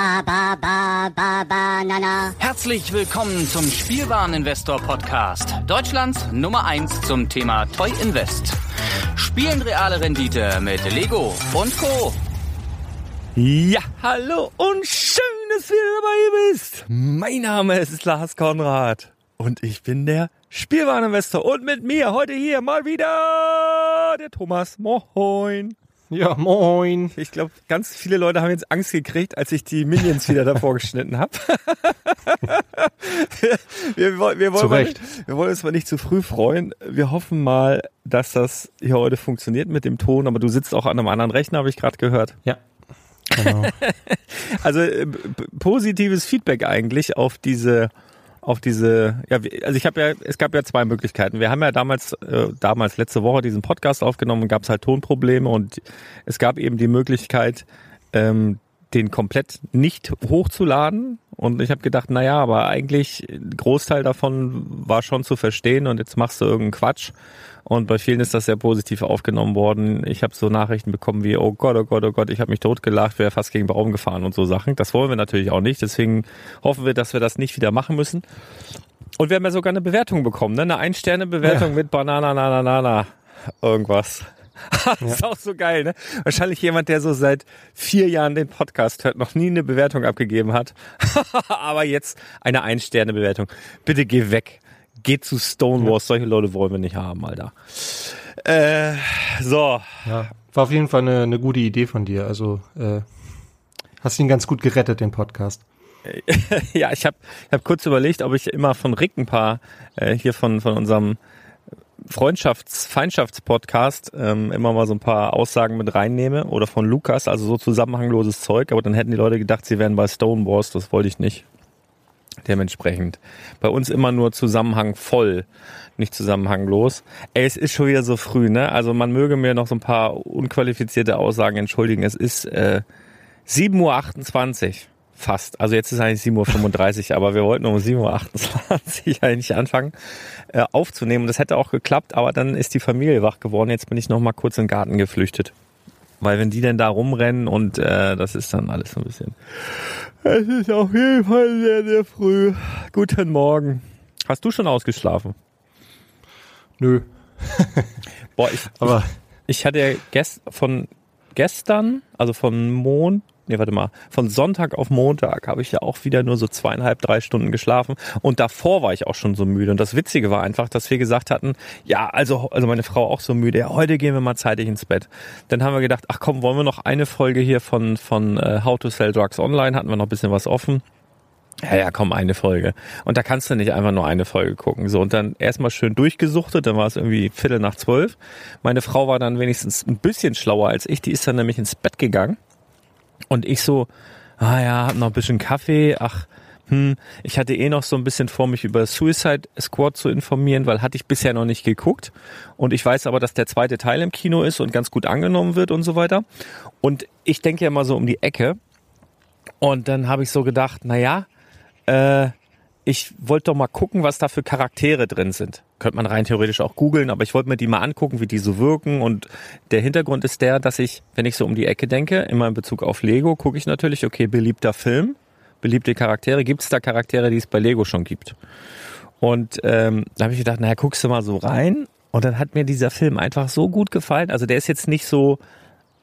ba ba ba ba banana. Herzlich willkommen zum Spielwareninvestor Podcast. Deutschlands Nummer 1 zum Thema Toy Invest. Spielen reale Rendite mit Lego und Co. Ja, hallo und schön, dass du wieder dabei bist. Mein Name ist Lars Konrad und ich bin der Spielwareninvestor und mit mir heute hier mal wieder der Thomas. Moin. Ja, moin. Ich glaube, ganz viele Leute haben jetzt Angst gekriegt, als ich die Minions wieder davor geschnitten habe. wir, wir, wir, wollen mal, wir wollen uns mal nicht zu früh freuen. Wir hoffen mal, dass das hier heute funktioniert mit dem Ton, aber du sitzt auch an einem anderen Rechner, habe ich gerade gehört. Ja. Genau. Also äh, positives Feedback eigentlich auf diese auf diese ja also ich habe ja es gab ja zwei Möglichkeiten. Wir haben ja damals äh, damals letzte Woche diesen Podcast aufgenommen und gab es halt Tonprobleme und es gab eben die Möglichkeit ähm, den komplett nicht hochzuladen und ich habe gedacht, naja, aber eigentlich Großteil davon war schon zu verstehen und jetzt machst du irgendeinen Quatsch und bei vielen ist das sehr positiv aufgenommen worden. Ich habe so Nachrichten bekommen wie, oh Gott, oh Gott, oh Gott, ich habe mich totgelacht, wäre fast gegen den Baum gefahren und so Sachen. Das wollen wir natürlich auch nicht, deswegen hoffen wir, dass wir das nicht wieder machen müssen. Und wir haben ja sogar eine Bewertung bekommen, ne? eine Ein-Sterne-Bewertung Ja. mit Banana, na, na, na, na, irgendwas. das ist auch so geil, ne? Wahrscheinlich jemand, der so seit vier Jahren den Podcast hört, noch nie eine Bewertung abgegeben hat. Aber jetzt eine Ein-Sterne-Bewertung. Bitte geh weg. Geh zu Stonewalls. Solche Leute wollen wir nicht haben, Alter. Äh, so. ja. War auf jeden Fall eine, eine gute Idee von dir. Also äh, hast ihn ganz gut gerettet, den Podcast. Ja, ich habe ich hab kurz überlegt, ob ich immer von Rick ein paar äh, hier von, von unserem Freundschafts-, Feindschaftspodcast ähm, immer mal so ein paar Aussagen mit reinnehme oder von Lukas, also so zusammenhangloses Zeug, aber dann hätten die Leute gedacht, sie wären bei Stonewalls, das wollte ich nicht. Dementsprechend. Bei uns immer nur Zusammenhang voll, nicht zusammenhanglos. Ey, es ist schon wieder so früh, ne? Also man möge mir noch so ein paar unqualifizierte Aussagen entschuldigen. Es ist äh, 7.28 Uhr fast. Also jetzt ist eigentlich 7.35 Uhr, aber wir wollten um 7.28 Uhr eigentlich anfangen äh, aufzunehmen. Und das hätte auch geklappt, aber dann ist die Familie wach geworden. Jetzt bin ich noch mal kurz in den Garten geflüchtet. Weil wenn die denn da rumrennen und äh, das ist dann alles so ein bisschen. Es ist auf jeden Fall sehr, sehr früh. Guten Morgen. Hast du schon ausgeschlafen? Nö. Boah, ich, Aber ich hatte ja gest von gestern, also von Mond, nee, warte mal, von Sonntag auf Montag habe ich ja auch wieder nur so zweieinhalb, drei Stunden geschlafen und davor war ich auch schon so müde und das Witzige war einfach, dass wir gesagt hatten, ja, also, also meine Frau auch so müde, ja, heute gehen wir mal zeitig ins Bett. Dann haben wir gedacht, ach komm, wollen wir noch eine Folge hier von, von äh, How to Sell Drugs Online, hatten wir noch ein bisschen was offen. Ja, ja, komm, eine Folge. Und da kannst du nicht einfach nur eine Folge gucken. So, und dann erstmal schön durchgesuchtet, dann war es irgendwie Viertel nach zwölf. Meine Frau war dann wenigstens ein bisschen schlauer als ich, die ist dann nämlich ins Bett gegangen. Und ich so, ah ja, hab noch ein bisschen Kaffee, ach, hm, ich hatte eh noch so ein bisschen vor, mich über Suicide Squad zu informieren, weil hatte ich bisher noch nicht geguckt. Und ich weiß aber, dass der zweite Teil im Kino ist und ganz gut angenommen wird und so weiter. Und ich denke ja mal so um die Ecke. Und dann habe ich so gedacht, na ja, äh, ich wollte doch mal gucken, was da für Charaktere drin sind. Könnte man rein theoretisch auch googeln, aber ich wollte mir die mal angucken, wie die so wirken. Und der Hintergrund ist der, dass ich, wenn ich so um die Ecke denke, immer in Bezug auf Lego, gucke ich natürlich, okay, beliebter Film, beliebte Charaktere. Gibt es da Charaktere, die es bei Lego schon gibt? Und ähm, da habe ich gedacht, naja, guckst du mal so rein. Und dann hat mir dieser Film einfach so gut gefallen. Also der ist jetzt nicht so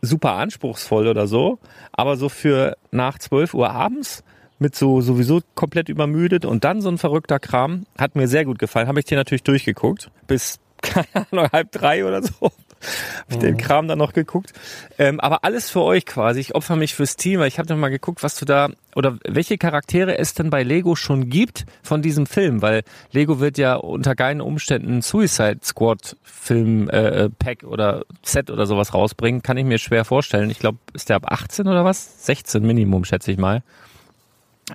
super anspruchsvoll oder so, aber so für nach 12 Uhr abends mit so sowieso komplett übermüdet und dann so ein verrückter Kram hat mir sehr gut gefallen. Habe ich dir natürlich durchgeguckt bis keine Ahnung halb drei oder so. Hab ich den Kram dann noch geguckt. Ähm, aber alles für euch quasi. Ich opfer mich fürs Team, weil ich habe noch mal geguckt, was du da oder welche Charaktere es denn bei Lego schon gibt von diesem Film, weil Lego wird ja unter keinen Umständen ein Suicide Squad Film äh, äh, Pack oder Set oder sowas rausbringen, kann ich mir schwer vorstellen. Ich glaube, ist der ab 18 oder was? 16 Minimum, schätze ich mal.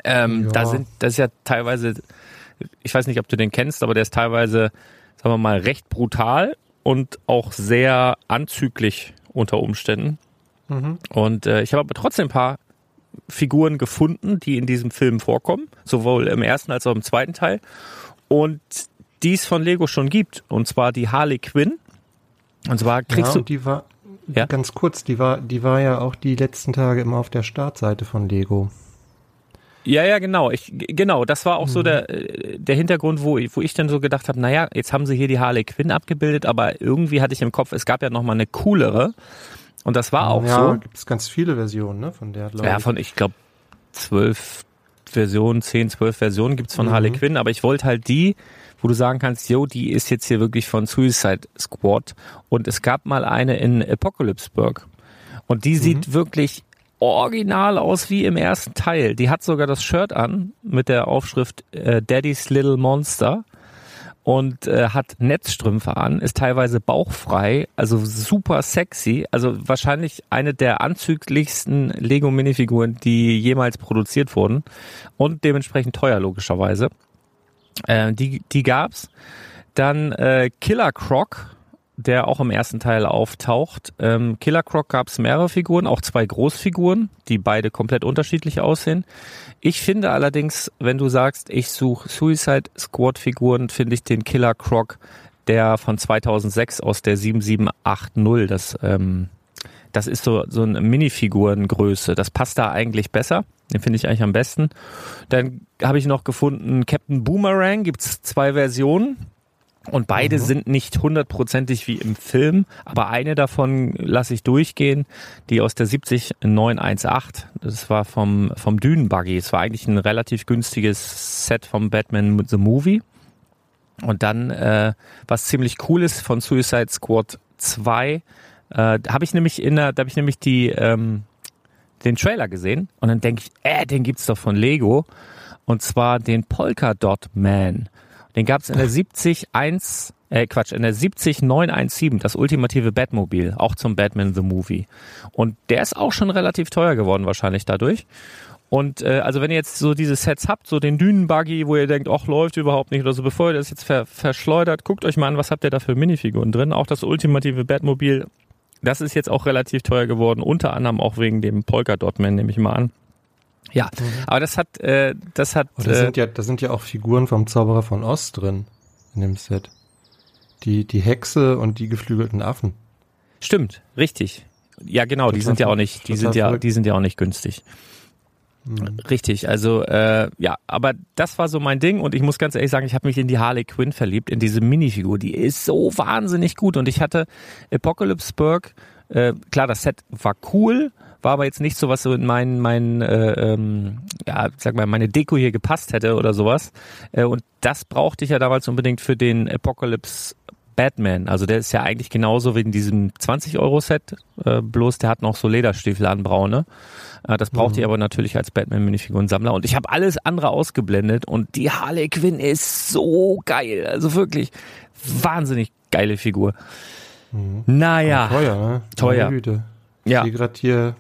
Ähm, Ja. Da sind, das ist ja teilweise, ich weiß nicht, ob du den kennst, aber der ist teilweise, sagen wir mal, recht brutal und auch sehr anzüglich unter Umständen. Und äh, ich habe aber trotzdem ein paar Figuren gefunden, die in diesem Film vorkommen, sowohl im ersten als auch im zweiten Teil. Und die es von Lego schon gibt. Und zwar die Harley Quinn. Und zwar kriegst ja, du. die war Ja? ganz kurz, die war, die war ja auch die letzten Tage immer auf der Startseite von Lego. Ja, ja, genau. Ich, genau, das war auch so der, äh, der Hintergrund, wo, ich- wo ich dann so gedacht habe, naja, jetzt haben sie hier die Harley Quinn abgebildet, aber irgendwie hatte ich im Kopf, es gab ja noch mal eine coolere. Und das war auch ja, so. gibt es ganz viele Versionen, ne, von der, glaube Ja, von, ich glaube, zwölf Versionen, zehn, zwölf Versionen gibt's von Harley Quinn, aber ich wollte halt die, wo du sagen kannst, yo, die ist jetzt hier wirklich von Suicide Squad. Und es gab mal eine in Apocalypseburg. Und die sieht wirklich original aus wie im ersten Teil. Die hat sogar das Shirt an mit der Aufschrift äh, Daddy's Little Monster und äh, hat Netzstrümpfe an, ist teilweise bauchfrei, also super sexy, also wahrscheinlich eine der anzüglichsten Lego Minifiguren, die jemals produziert wurden und dementsprechend teuer logischerweise. Äh, die die gab's. Dann äh, Killer Croc, der auch im ersten Teil auftaucht. Ähm, Killer Croc gab's mehrere Figuren, auch zwei Großfiguren, die beide komplett unterschiedlich aussehen. Ich finde allerdings, wenn du sagst, ich suche Suicide Squad Figuren, finde ich den Killer Croc, der von 2006 aus der 7780, das ähm, das ist so so eine Minifigurengröße. Das passt da eigentlich besser. Den finde ich eigentlich am besten. Dann habe ich noch gefunden Captain Boomerang. Gibt's zwei Versionen. Und beide sind nicht hundertprozentig wie im Film, aber eine davon lasse ich durchgehen, die aus der 70918. Das war vom, vom Dünenbuggy. Es war eigentlich ein relativ günstiges Set vom Batman The Movie. Und dann, äh, was ziemlich cool ist, von Suicide Squad 2, äh, habe ich nämlich in der, da habe ich nämlich die, ähm, den Trailer gesehen und dann denke ich, äh, den gibt's doch von Lego. Und zwar den Polka Dot Man. Den gab's in der 701, äh Quatsch, in der 70917, das ultimative Batmobil, auch zum Batman the Movie. Und der ist auch schon relativ teuer geworden wahrscheinlich dadurch. Und äh, also wenn ihr jetzt so diese Sets habt, so den Dünenbuggy, wo ihr denkt, ach läuft überhaupt nicht oder so, bevor ihr das jetzt ver verschleudert, guckt euch mal an, was habt ihr da für Minifiguren drin. Auch das ultimative Batmobil, das ist jetzt auch relativ teuer geworden, unter anderem auch wegen dem Polka Dot Man, nehme ich mal an. Ja, aber das hat, äh, das hat, Und da äh, sind ja, da sind ja auch Figuren vom Zauberer von Oz drin in dem Set. Die, die Hexe und die geflügelten Affen. Stimmt, richtig. Ja, genau, die Total sind ja auch nicht, die sind ja, verrückt. die sind ja auch nicht günstig. Richtig, also äh, ja, aber das war so mein Ding und ich muss ganz ehrlich sagen, ich habe mich in die Harley Quinn verliebt, in diese Minifigur, die ist so wahnsinnig gut und ich hatte Apocalypseburg, äh, klar, das Set war cool, war aber jetzt nicht so, was so in meinen, meinen äh, ähm, ja, sag mal, meine Deko hier gepasst hätte oder sowas. Äh, und das brauchte ich ja damals unbedingt für den Apocalypse Batman. Also der ist ja eigentlich genauso wie in diesem 20-Euro-Set, äh, bloß der hat noch so Lederstiefel an braune. Äh, das brauchte ich aber natürlich als Batman-Minifiguren-Sammler. Und ich habe alles andere ausgeblendet und die Harley Quinn ist so geil. Also wirklich wahnsinnig geile Figur. Naja, Teuer, ne? Teuer. Ja. Ich sehe gerade hier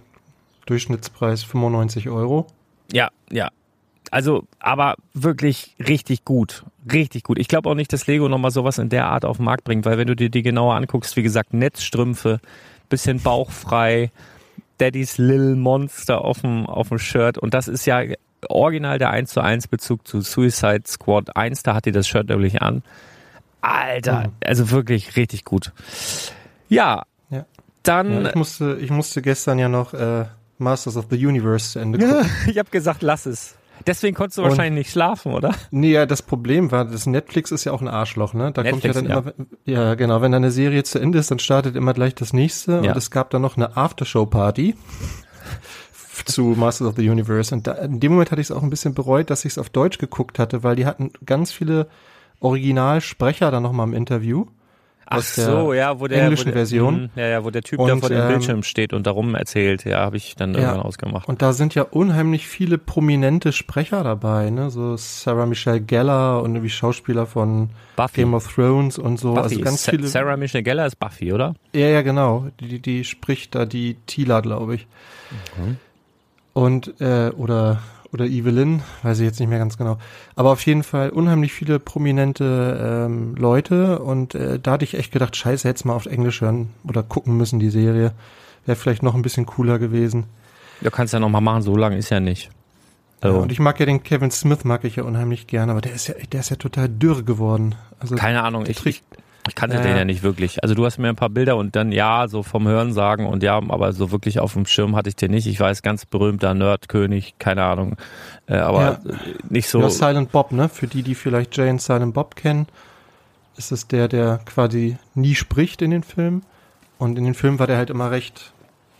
Durchschnittspreis 95 Euro. ja, ja. Also, aber wirklich richtig gut. Richtig gut. Ich glaube auch nicht, dass Lego nochmal sowas in der Art auf den Markt bringt, weil wenn du dir die genauer anguckst, wie gesagt, Netzstrümpfe, bisschen bauchfrei, Daddy's Little Monster auf dem, auf dem Shirt und das ist ja original der 1 zu 1 Bezug zu Suicide Squad 1, da hat die das Shirt nämlich an. Alter, also wirklich richtig gut. Ja, Ja. dann, Ja, ich, musste, ich musste gestern ja noch äh, Masters of the Universe zu Ende gucken. ich habe gesagt, lass es. Deswegen konntest du Und- wahrscheinlich nicht schlafen, oder? Nee, ja, das Problem war, das Netflix ist ja auch ein Arschloch, ne? Da Netflix, kommt ja ja. dann immer, ja genau, wenn eine Serie zu Ende ist, dann startet immer gleich das nächste Ja. und es gab dann noch eine Aftershow-Party zu Masters of the Universe und da, in dem Moment hatte ich es auch ein bisschen bereut, dass ich es auf Deutsch geguckt hatte, weil die hatten ganz viele Originalsprecher dann nochmal im Interview. Ach so, ja, wo der englischen wo der, Version. Mhm, Ja, ja, wo der Typ da Und, vor dem ähm, Bildschirm steht und darum erzählt. Ja, habe ich dann irgendwann ausgemacht. Und da sind ja unheimlich viele prominente Sprecher dabei, ne? So Sarah Michelle Gellar und wie Schauspieler von Buffy. Game of Thrones und so. Buffy also ganz Sa- viele. Sarah Michelle Gellar ist Buffy, oder? Ja, ja, genau. Die, die, die spricht da die Tila, glaube ich. Mhm. Und, äh, oder, oder Evelyn, weiß ich jetzt nicht mehr ganz genau. Aber auf jeden Fall unheimlich viele prominente ähm, Leute und äh, da hatte ich echt gedacht, scheiße, hätte mal auf Englisch hören oder gucken müssen, die Serie. Wäre vielleicht noch ein bisschen cooler gewesen. Ja, kannst ja noch mal machen, so lange ist ja nicht. Ja, Also, und ich mag ja den Kevin Smith, mag ich ja unheimlich gerne, aber der ist ja, der ist ja total dürr geworden. Also keine Ahnung, ich, trägt, Ich kannte Ja. den ja nicht wirklich. Also du hast mir ein paar Bilder und dann ja, so vom Hören sagen und ja, aber so wirklich auf dem Schirm hatte ich den nicht. Ich weiß, ganz berühmter Nerdkönig, keine Ahnung. Äh, aber Ja. äh, nicht so. Ja, Silent Bob, ne? Für die, die vielleicht Jay und Silent Bob kennen, ist es der, der quasi nie spricht in den Filmen. Und in den Filmen war der halt immer recht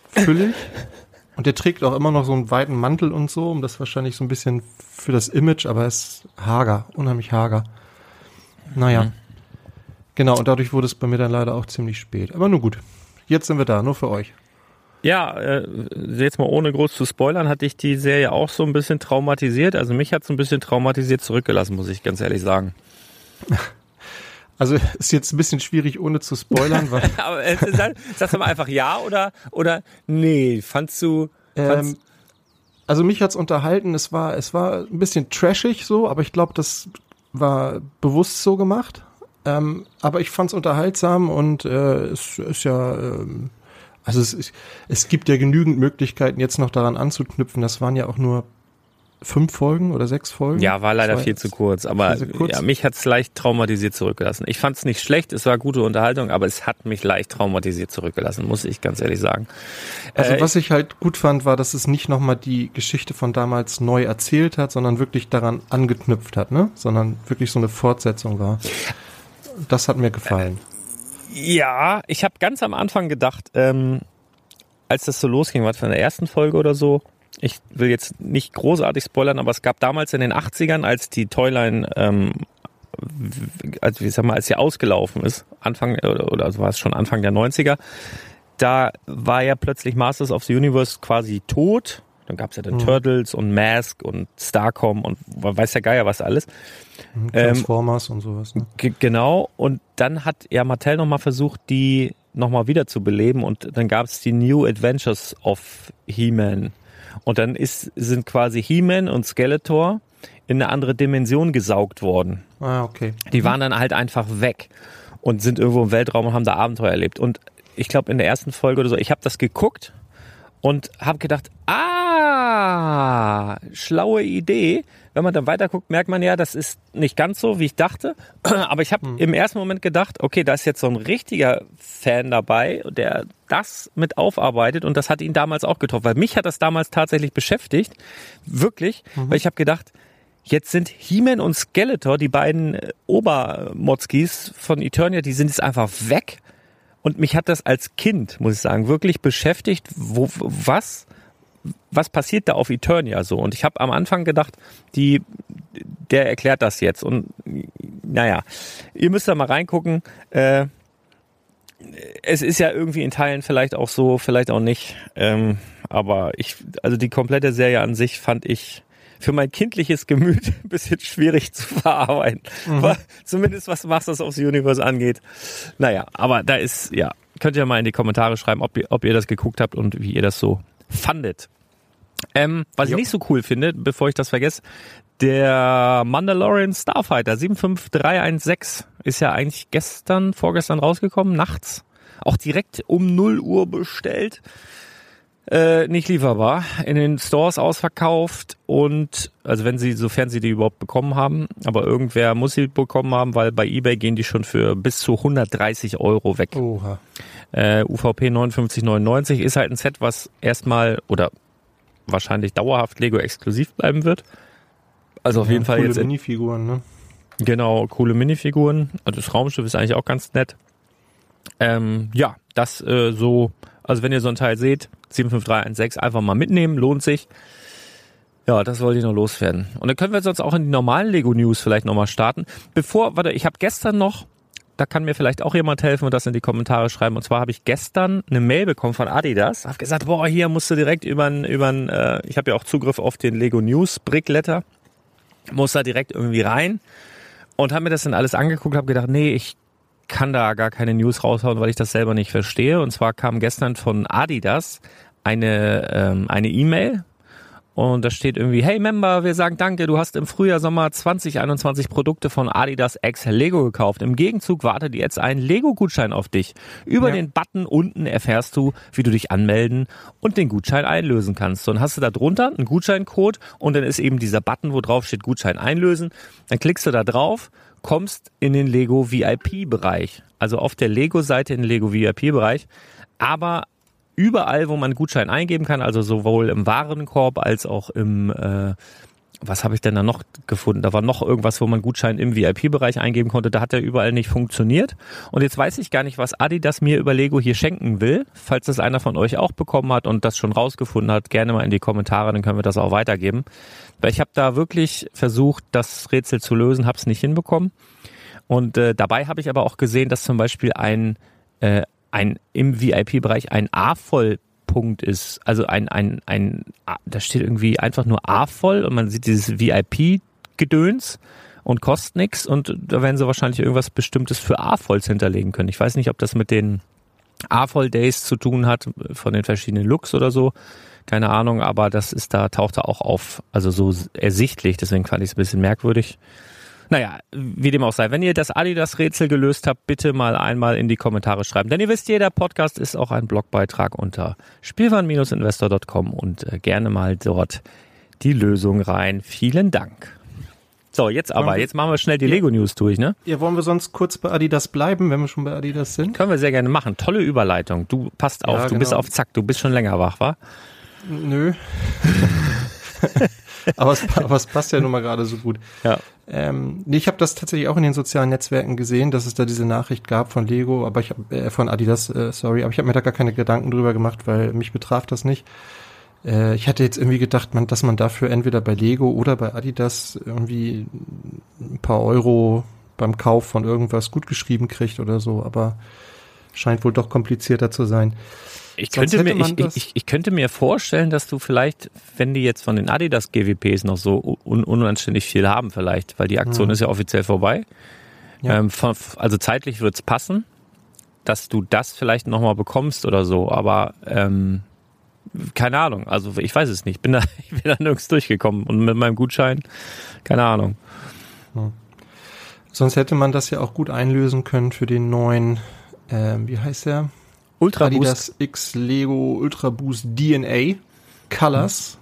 füllig. und der trägt auch immer noch so einen weiten Mantel und so, um das wahrscheinlich so ein bisschen für das Image, aber er ist hager, unheimlich hager. Naja. Mhm. Genau, und dadurch wurde es bei mir dann leider auch ziemlich spät. Aber nur gut. Jetzt sind wir da, nur für euch. Ja, äh, jetzt mal ohne groß zu spoilern, hat dich die Serie auch so ein bisschen traumatisiert. Also mich hat es ein bisschen traumatisiert zurückgelassen, muss ich ganz ehrlich sagen. Also ist jetzt ein bisschen schwierig, ohne zu spoilern, weil Aber äh, sag, sagst du mal einfach ja oder oder nee, fandst du fandst, Ähm, also mich hat's unterhalten. Es war, es war ein bisschen trashig so, aber ich glaube, das war bewusst so gemacht. Ähm, aber ich fand's unterhaltsam und äh, es ist ja, ähm, also es, es gibt ja genügend Möglichkeiten, jetzt noch daran anzuknüpfen. Das waren ja auch nur fünf Folgen oder sechs Folgen. Ja, war leider Das viel zu kurz, aber zu kurz. Ja, mich hat's leicht traumatisiert zurückgelassen. Ich fand's nicht schlecht, es war gute Unterhaltung, aber es hat mich leicht traumatisiert zurückgelassen, muss ich ganz ehrlich sagen. Also Äh, was ich halt gut fand, war, dass es nicht nochmal die Geschichte von damals neu erzählt hat, sondern wirklich daran angeknüpft hat, ne? Sondern wirklich so eine Fortsetzung war. Das hat mir gefallen. Ja, ich habe ganz am Anfang gedacht, ähm, als das so losging, was von der ersten Folge oder so, ich will jetzt nicht großartig spoilern, aber es gab damals in den 80ern, als die Toyline, ähm, also wie sag mal, als sie ausgelaufen ist, Anfang oder, oder also war es schon Anfang der 90er, da war ja plötzlich Masters of the Universe quasi tot. Dann gab's ja dann Turtles und Mask und Starcom und weiß der Geier was alles. Ähm, Transformers und sowas. Ne? Genau, und dann hat ja Mattel nochmal versucht, die nochmal wieder zu beleben und dann gab es die New Adventures of He-Man. Und dann ist, sind quasi He-Man und Skeletor in eine andere Dimension gesaugt worden. Ah, okay. Die waren dann halt einfach weg und sind irgendwo im Weltraum und haben da Abenteuer erlebt. Und ich glaube in der ersten Folge oder so, ich habe das geguckt und habe gedacht, ah, schlaue Idee. Wenn man dann weiterguckt, merkt man ja, das ist nicht ganz so, wie ich dachte. Aber ich habe im ersten Moment gedacht, okay, da ist jetzt so ein richtiger Fan dabei, der das mit aufarbeitet und das hat ihn damals auch getroffen. Weil mich hat das damals tatsächlich beschäftigt, wirklich, weil ich habe gedacht, Jetzt sind He-Man und Skeletor, die beiden äh, Obermotzkis von Eternia, die sind jetzt einfach weg. Und mich hat das als Kind, muss ich sagen, wirklich beschäftigt, wo, was, was passiert da auf Eternia so? Und ich habe am Anfang gedacht, die, der erklärt das jetzt. Und naja, ihr müsst da mal reingucken. Äh, es ist ja irgendwie in Teilen vielleicht auch so, vielleicht auch nicht. Ähm, aber ich, also die komplette Serie an sich fand ich für mein kindliches Gemüt ein bisschen schwierig zu verarbeiten. Aber Zumindest was Masters of the Universe angeht. Naja, aber da ist, ja, könnt ihr mal in die Kommentare schreiben, ob ihr, ob ihr das geguckt habt und wie ihr das so fandet. Ähm, was Jo. ich nicht so cool finde, bevor ich das vergesse, der Mandalorian Starfighter 75316 ist ja eigentlich gestern, vorgestern rausgekommen, nachts. Auch direkt um 0 Uhr bestellt. Äh, nicht lieferbar. In den Stores ausverkauft und, also wenn sie, sofern sie die überhaupt bekommen haben, aber irgendwer muss sie bekommen haben, weil bei eBay gehen die schon für bis zu 130 Euro weg. Oha. Äh, UVP 59,99 ist halt ein Set, was erstmal oder wahrscheinlich dauerhaft Lego exklusiv bleiben wird. Also auf jeden Fall Coole jetzt Minifiguren, ne? Genau, coole Minifiguren. Also das Raumschiff ist eigentlich auch ganz nett. Ähm, ja, das äh, so, also wenn ihr so ein Teil seht, 75316 einfach mal mitnehmen, lohnt sich. Ja, das wollte ich noch loswerden. Und dann können wir sonst auch in die normalen Lego News vielleicht nochmal starten. Bevor, warte, ich habe gestern noch, da kann mir vielleicht auch jemand helfen und das in die Kommentare schreiben. Und zwar habe ich gestern eine Mail bekommen von Adidas. Hab gesagt, boah, hier musst du direkt über über äh, ich habe ja auch Zugriff auf den Lego News Brickletter. Muss da direkt irgendwie rein und habe mir das dann alles angeguckt, habe gedacht, nee, ich kann da gar keine News raushauen, weil ich das selber nicht verstehe. Und zwar kam gestern von Adidas eine ähm, eine E-Mail und da steht irgendwie, hey Member, wir sagen danke, du hast im Frühjahr, Sommer 2021 Produkte von Adidas X Lego gekauft. Im Gegenzug wartet jetzt ein Lego-Gutschein auf dich. Über Ja. den Button unten erfährst du, wie du dich anmelden und den Gutschein einlösen kannst. Dann hast du da drunter einen Gutscheincode und dann ist eben dieser Button, wo drauf steht Gutschein einlösen. Dann klickst du da drauf, kommst in den Lego VIP-Bereich. Also auf der Lego-Seite in den Lego VIP-Bereich. Aber überall, wo man Gutschein eingeben kann, also sowohl im Warenkorb als auch im, äh, was habe ich denn da noch gefunden? Da war noch irgendwas, wo man Gutschein im VIP-Bereich eingeben konnte. Da hat er überall nicht funktioniert. Und jetzt weiß ich gar nicht, was Adidas mir über Lego hier schenken will. Falls das einer von euch auch bekommen hat und das schon rausgefunden hat, gerne mal in die Kommentare, dann können wir das auch weitergeben. Weil ich habe da wirklich versucht, das Rätsel zu lösen, habe es nicht hinbekommen. Und äh, dabei habe ich aber auch gesehen, dass zum Beispiel ein, äh, ein im VIP-Bereich ein A-Voll-Punkt ist. Also ein, ein, ein, A- da steht irgendwie einfach nur A-Voll und man sieht dieses VIP-Gedöns und kostet nix und da werden sie wahrscheinlich irgendwas Bestimmtes für A-Volls hinterlegen können. Ich weiß nicht, ob das mit den A-Voll-Days zu tun hat, von den verschiedenen Looks oder so. Keine Ahnung, aber das ist da, taucht da auch auf, also so ersichtlich, deswegen fand ich es ein bisschen merkwürdig. Naja, wie dem auch sei. Wenn ihr das Adidas-Rätsel gelöst habt, bitte mal einmal in die Kommentare schreiben. Denn ihr wisst, jeder Podcast ist auch ein Blogbeitrag unter spielwaren-investor.com und äh, gerne mal dort die Lösung rein. Vielen Dank. So, jetzt aber, jetzt machen wir schnell die. Lego-News durch, ne? Ja, wollen wir sonst kurz bei Adidas bleiben, wenn wir schon bei Adidas sind? Können wir sehr gerne machen. Tolle Überleitung. Du passt auf, Ja, du bist genau. auf Zack, du bist schon länger wach, wa? Nö. aber, es, aber es passt ja nun mal gerade so gut. Ja. Ähm, ich habe das tatsächlich auch in den sozialen Netzwerken gesehen, dass es da diese Nachricht gab von Lego, aber ich hab, äh, von Adidas, äh, sorry, aber ich habe mir da gar keine Gedanken drüber gemacht, weil mich betraf das nicht. Äh, ich hatte jetzt irgendwie gedacht, man, dass man dafür entweder bei Lego oder bei Adidas irgendwie ein paar Euro beim Kauf von irgendwas gut geschrieben kriegt oder so, aber scheint wohl doch komplizierter zu sein. Ich könnte, mir, ich, ich, ich könnte mir vorstellen, dass du vielleicht, wenn die jetzt von den Adidas GWPs noch so un unanständig viel haben vielleicht, weil die Aktion ist ja offiziell vorbei. Mhm. Ja. Ähm, von, also zeitlich wird's passen, dass du das vielleicht nochmal bekommst oder so, aber ähm, keine Ahnung, also ich weiß es nicht. Ich bin da, ich bin da nirgends durchgekommen und mit meinem Gutschein, keine Ahnung. Sonst hätte man das ja auch gut einlösen können für den neuen, ähm, wie heißt der? Ultra Boost. Adidas X Lego Ultra Boost DNA Colors.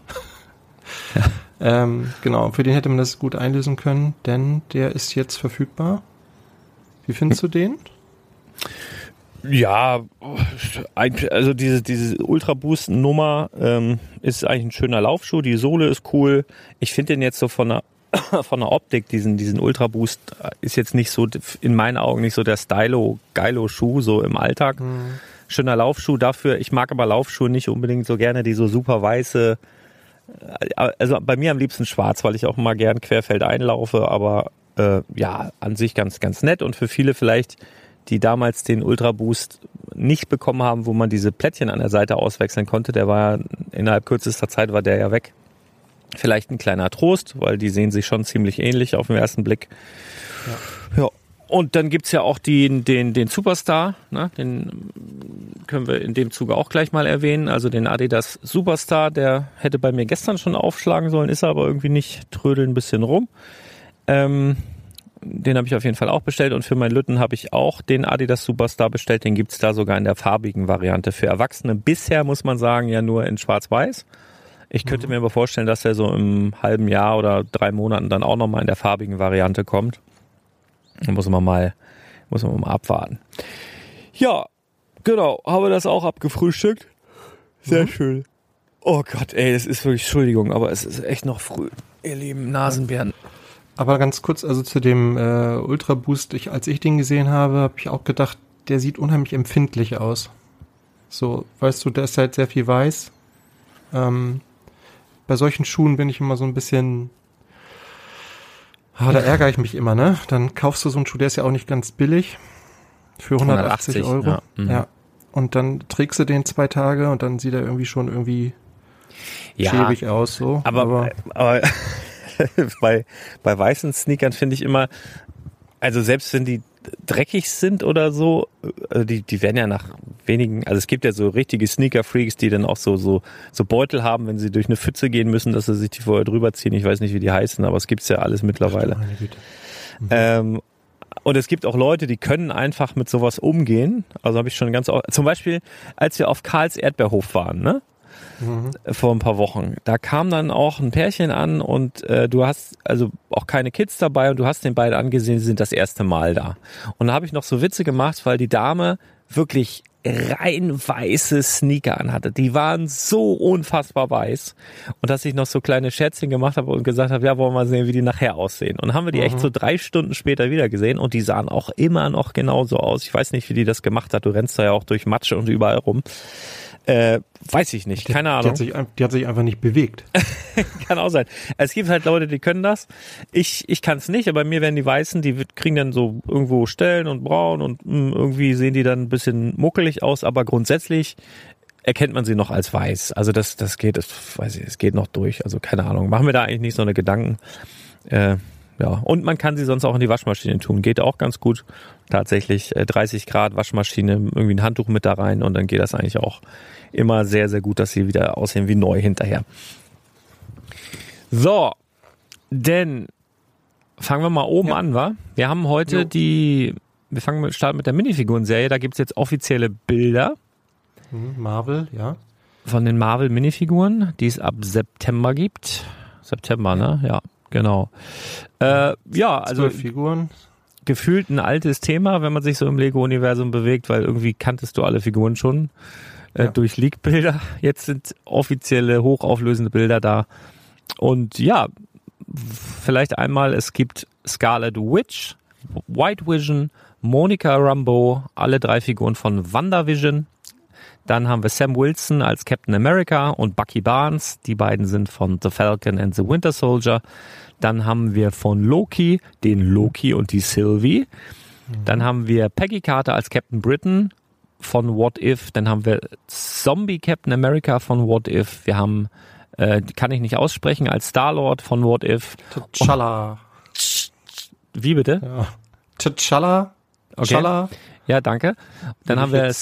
ähm, genau, für den hätte man das gut einlösen können, denn der ist jetzt verfügbar. Wie findest du den? Ja, also diese, diese Ultra Boost Nummer ähm, ist eigentlich ein schöner Laufschuh. Die Sohle ist cool. Ich finde den jetzt so von der von der Optik, diesen, diesen Ultra Boost ist jetzt nicht so, in meinen Augen nicht so der Stylo, geilo Schuh, so im Alltag. Schöner Laufschuh dafür. Ich mag aber Laufschuhe nicht unbedingt so gerne, die so super weiße, äh, also bei mir am liebsten schwarz, weil ich auch mal gern querfeldein laufe, aber äh, ja, an sich ganz, ganz nett und für viele vielleicht, die damals den Ultra Boost nicht bekommen haben, wo man diese Plättchen an der Seite auswechseln konnte, der war ja, innerhalb kürzester Zeit war der ja weg. Vielleicht ein kleiner Trost, weil die sehen sich schon ziemlich ähnlich auf den ersten Blick. Ja. Und dann gibt's ja auch den, den, den Superstar, ne? den können wir in dem Zuge auch gleich mal erwähnen. Also den Adidas Superstar, der hätte bei mir gestern schon aufschlagen sollen, ist er aber irgendwie nicht, trödeln ein bisschen rum. Ähm, den habe ich auf jeden Fall auch bestellt und für meinen Lütten habe ich auch den Adidas Superstar bestellt. Den gibt's da sogar in der farbigen Variante für Erwachsene. Bisher muss man sagen, ja nur in Schwarz-Weiß. Ich könnte mir aber vorstellen, dass er so im halben Jahr oder drei Monaten dann auch nochmal in der farbigen Variante kommt. Da muss man mal, muss man mal abwarten. Ja, genau, habe das auch abgefrühstückt. Sehr schön. Oh Gott, ey, das ist wirklich, Entschuldigung, aber es ist echt noch früh. Ihr lieben Nasenbären. Aber ganz kurz, also zu dem äh, Ultra Boost, ich, als ich den gesehen habe, habe ich auch gedacht, der sieht unheimlich empfindlich aus. So, weißt du, da ist halt sehr viel weiß. Ähm, bei solchen Schuhen bin ich immer so ein bisschen. Ah, da ärgere ich mich immer, ne? Dann kaufst du so einen Schuh, der ist ja auch nicht ganz billig. Für 180, 180, Euro. ja. Mhm. ja. Und dann trägst du den zwei Tage und dann sieht er irgendwie schon irgendwie Ja, schäbig aus, so. aber, aber bei, bei weißen Sneakern finde ich immer, also selbst wenn die dreckig sind oder so, also die, die werden ja nach wenigen, also es gibt ja so richtige Sneaker-Freaks, die dann auch so, so, so Beutel haben, wenn sie durch eine Pfütze gehen müssen, dass sie sich die vorher drüber ziehen. Ich weiß nicht, wie die heißen, aber es gibt's ja alles mittlerweile. Güte. Ähm, und es gibt auch Leute, die können einfach mit sowas umgehen. Also habe ich schon ganz, zum Beispiel, als wir auf Karls Erdbeerhof waren, ne? Vor ein paar Wochen. Da kam dann auch ein Pärchen an und äh, du hast also auch keine Kids dabei und du hast den beiden angesehen, sie sind das erste Mal da. Und da habe ich noch so Witze gemacht, weil die Dame wirklich rein weiße Sneaker anhatte. Die waren so unfassbar weiß. Und dass ich noch so kleine Scherzchen gemacht habe und gesagt habe, ja, wollen wir mal sehen, wie die nachher aussehen. Und dann haben wir die echt so drei Stunden später wieder gesehen und die sahen auch immer noch genauso aus. Ich weiß nicht, wie die das gemacht hat. Du rennst da ja auch durch Matsche und überall rum. Äh, weiß ich nicht, keine Die Ahnung. hat, sich, die hat sich einfach nicht bewegt. Kann auch sein. Es gibt halt Leute, die können das. Ich, ich kann es nicht, aber mir werden die Weißen, die kriegen dann so irgendwo Stellen und braun und mh, irgendwie sehen die dann ein bisschen muckelig aus, aber grundsätzlich erkennt man sie noch als weiß. Also das, das geht, das weiß ich, es geht noch durch. Also keine Ahnung. Machen wir da eigentlich nicht so eine Gedanken. Äh, ja, und man kann sie sonst auch in die Waschmaschine tun. Geht auch ganz gut. Tatsächlich äh, 30 Grad Waschmaschine, irgendwie ein Handtuch mit da rein und dann geht das eigentlich auch immer sehr, sehr gut, dass sie wieder aussehen wie neu hinterher. So, denn fangen wir mal oben an, wa? Wir haben heute Jo. die, wir fangen mit, starten mit der Minifiguren-Serie. Da gibt's jetzt offizielle Bilder Hm, Marvel, ja. von den Marvel-Minifiguren, die es ab September gibt. September, ne? Ja, genau. Äh, ja, also Figuren. gefühlt ein altes Thema, wenn man sich so im Lego-Universum bewegt, weil irgendwie kanntest du alle Figuren schon äh, Ja. durch Leak-Bilder. Jetzt sind offizielle, hochauflösende Bilder da. Und ja, vielleicht einmal, es gibt Scarlet Witch, White Vision, Monica Rambeau, alle drei Figuren von WandaVision. Dann haben wir Sam Wilson als Captain America und Bucky Barnes. Die beiden sind von The Falcon and the Winter Soldier. Dann haben wir von Loki den Loki und die Sylvie. Dann haben wir Peggy Carter als Captain Britain von What If. Dann haben wir Zombie Captain America von What If. Wir haben, äh, kann ich nicht aussprechen, als Star-Lord von What If. T'Challa. Wie bitte? Ja. T'Challa. Okay. T'Challa. Ja, danke. Dann haben wir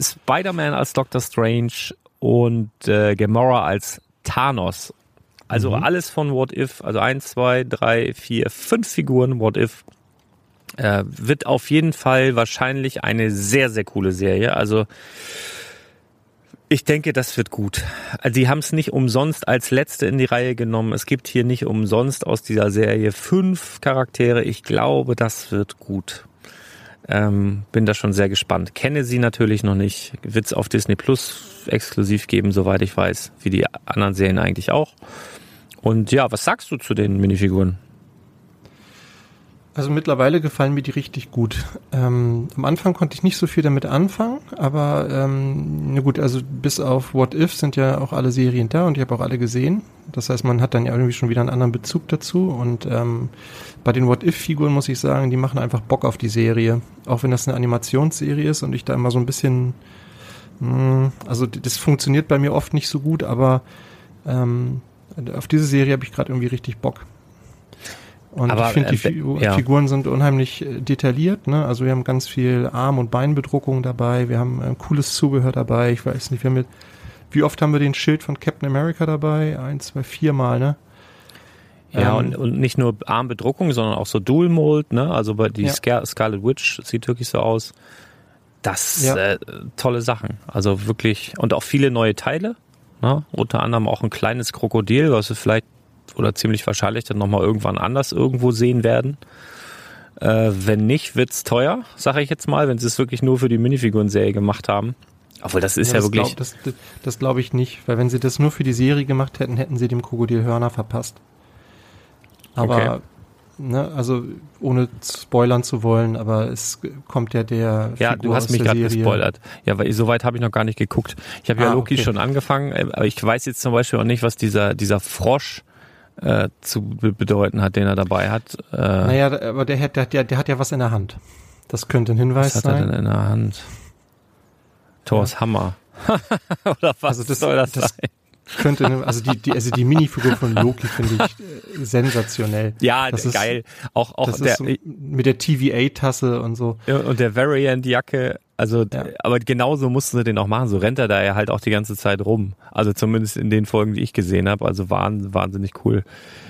Spider-Man als Doctor Strange und äh, Gamora als Thanos. Also alles von What If, also eins, zwei, drei, vier, fünf Figuren What If. Äh, wird auf jeden Fall wahrscheinlich eine sehr, sehr coole Serie. Also ich denke, das wird gut. Also die haben es nicht umsonst als letzte in die Reihe genommen. Es gibt hier nicht umsonst aus dieser Serie fünf Charaktere. Ich glaube, das wird gut. Ähm, bin da schon sehr gespannt. Kenne sie natürlich noch nicht. Wird es auf Disney Plus exklusiv geben, soweit ich weiß, wie die anderen Serien eigentlich auch. Und ja, was sagst du zu den Minifiguren? Also mittlerweile gefallen mir die richtig gut. Ähm, am Anfang konnte ich nicht so viel damit anfangen, aber ähm, na gut, also bis auf What If sind ja auch alle Serien da und ich habe auch alle gesehen. Das heißt, man hat dann ja irgendwie schon wieder einen anderen Bezug dazu. Und ähm, bei den What If-Figuren muss ich sagen, die machen einfach Bock auf die Serie. Auch wenn das eine Animationsserie ist und ich da immer so ein bisschen, mh, also d- das funktioniert bei mir oft nicht so gut, aber ähm, auf diese Serie habe ich gerade irgendwie richtig Bock. Und Aber, ich finde, die äh, Figu ja. Figuren sind unheimlich äh, detailliert. Ne? Also wir haben ganz viel Arm- und Beinbedruckung dabei. Wir haben äh, cooles Zubehör dabei. Ich weiß nicht, wir haben mit, wie oft haben wir den Schild von Captain America dabei? Eins, zwei, viermal, ne? Ja, Ähm, und, und nicht nur Armbedruckung, sondern auch so Dual Mold, ne? Also bei die Ja. Scar Scarlet Witch sieht wirklich so aus. Das Ja. äh, tolle Sachen. Also wirklich und auch viele neue Teile. Ne? Unter anderem auch ein kleines Krokodil, was wir vielleicht oder ziemlich wahrscheinlich dann nochmal irgendwann anders irgendwo sehen werden. Äh, wenn nicht, wird's teuer, sage ich jetzt mal, wenn sie es wirklich nur für die Minifiguren-Serie gemacht haben. Obwohl, das ist ja, das wirklich. Glaub, das das, das glaube ich nicht, weil wenn sie das nur für die Serie gemacht hätten, hätten sie dem Krokodil Hörner verpasst. Aber, Okay. ne, also ohne spoilern zu wollen, aber es kommt ja der Ja, Figur du hast mich der gerade gespoilert. Ja, weil so weit habe ich noch gar nicht geguckt. Ich habe ja Ah, Loki okay. schon angefangen, äh, aber ich weiß jetzt zum Beispiel auch nicht, was dieser dieser Frosch äh, zu be- bedeuten hat, den er dabei hat. Äh, Naja, aber der hat, der, ja- der hat ja was in der Hand. Das könnte ein Hinweis was hat er sein. denn in der Hand? Thors Hammer. Oder was Also das- soll das, das- sein? Könnte, also die, die, also die Minifigur von Loki finde ich äh, sensationell. Ja, Das ist- geil. Auch, auch Das der, ist so mit der TVA-Tasse und so. Und der Variant-Jacke, also, Ja. aber genauso mussten sie den auch machen. So rennt er da ja halt auch die ganze Zeit rum. Also zumindest in den Folgen, die ich gesehen habe. Also wahn, wahnsinnig cool.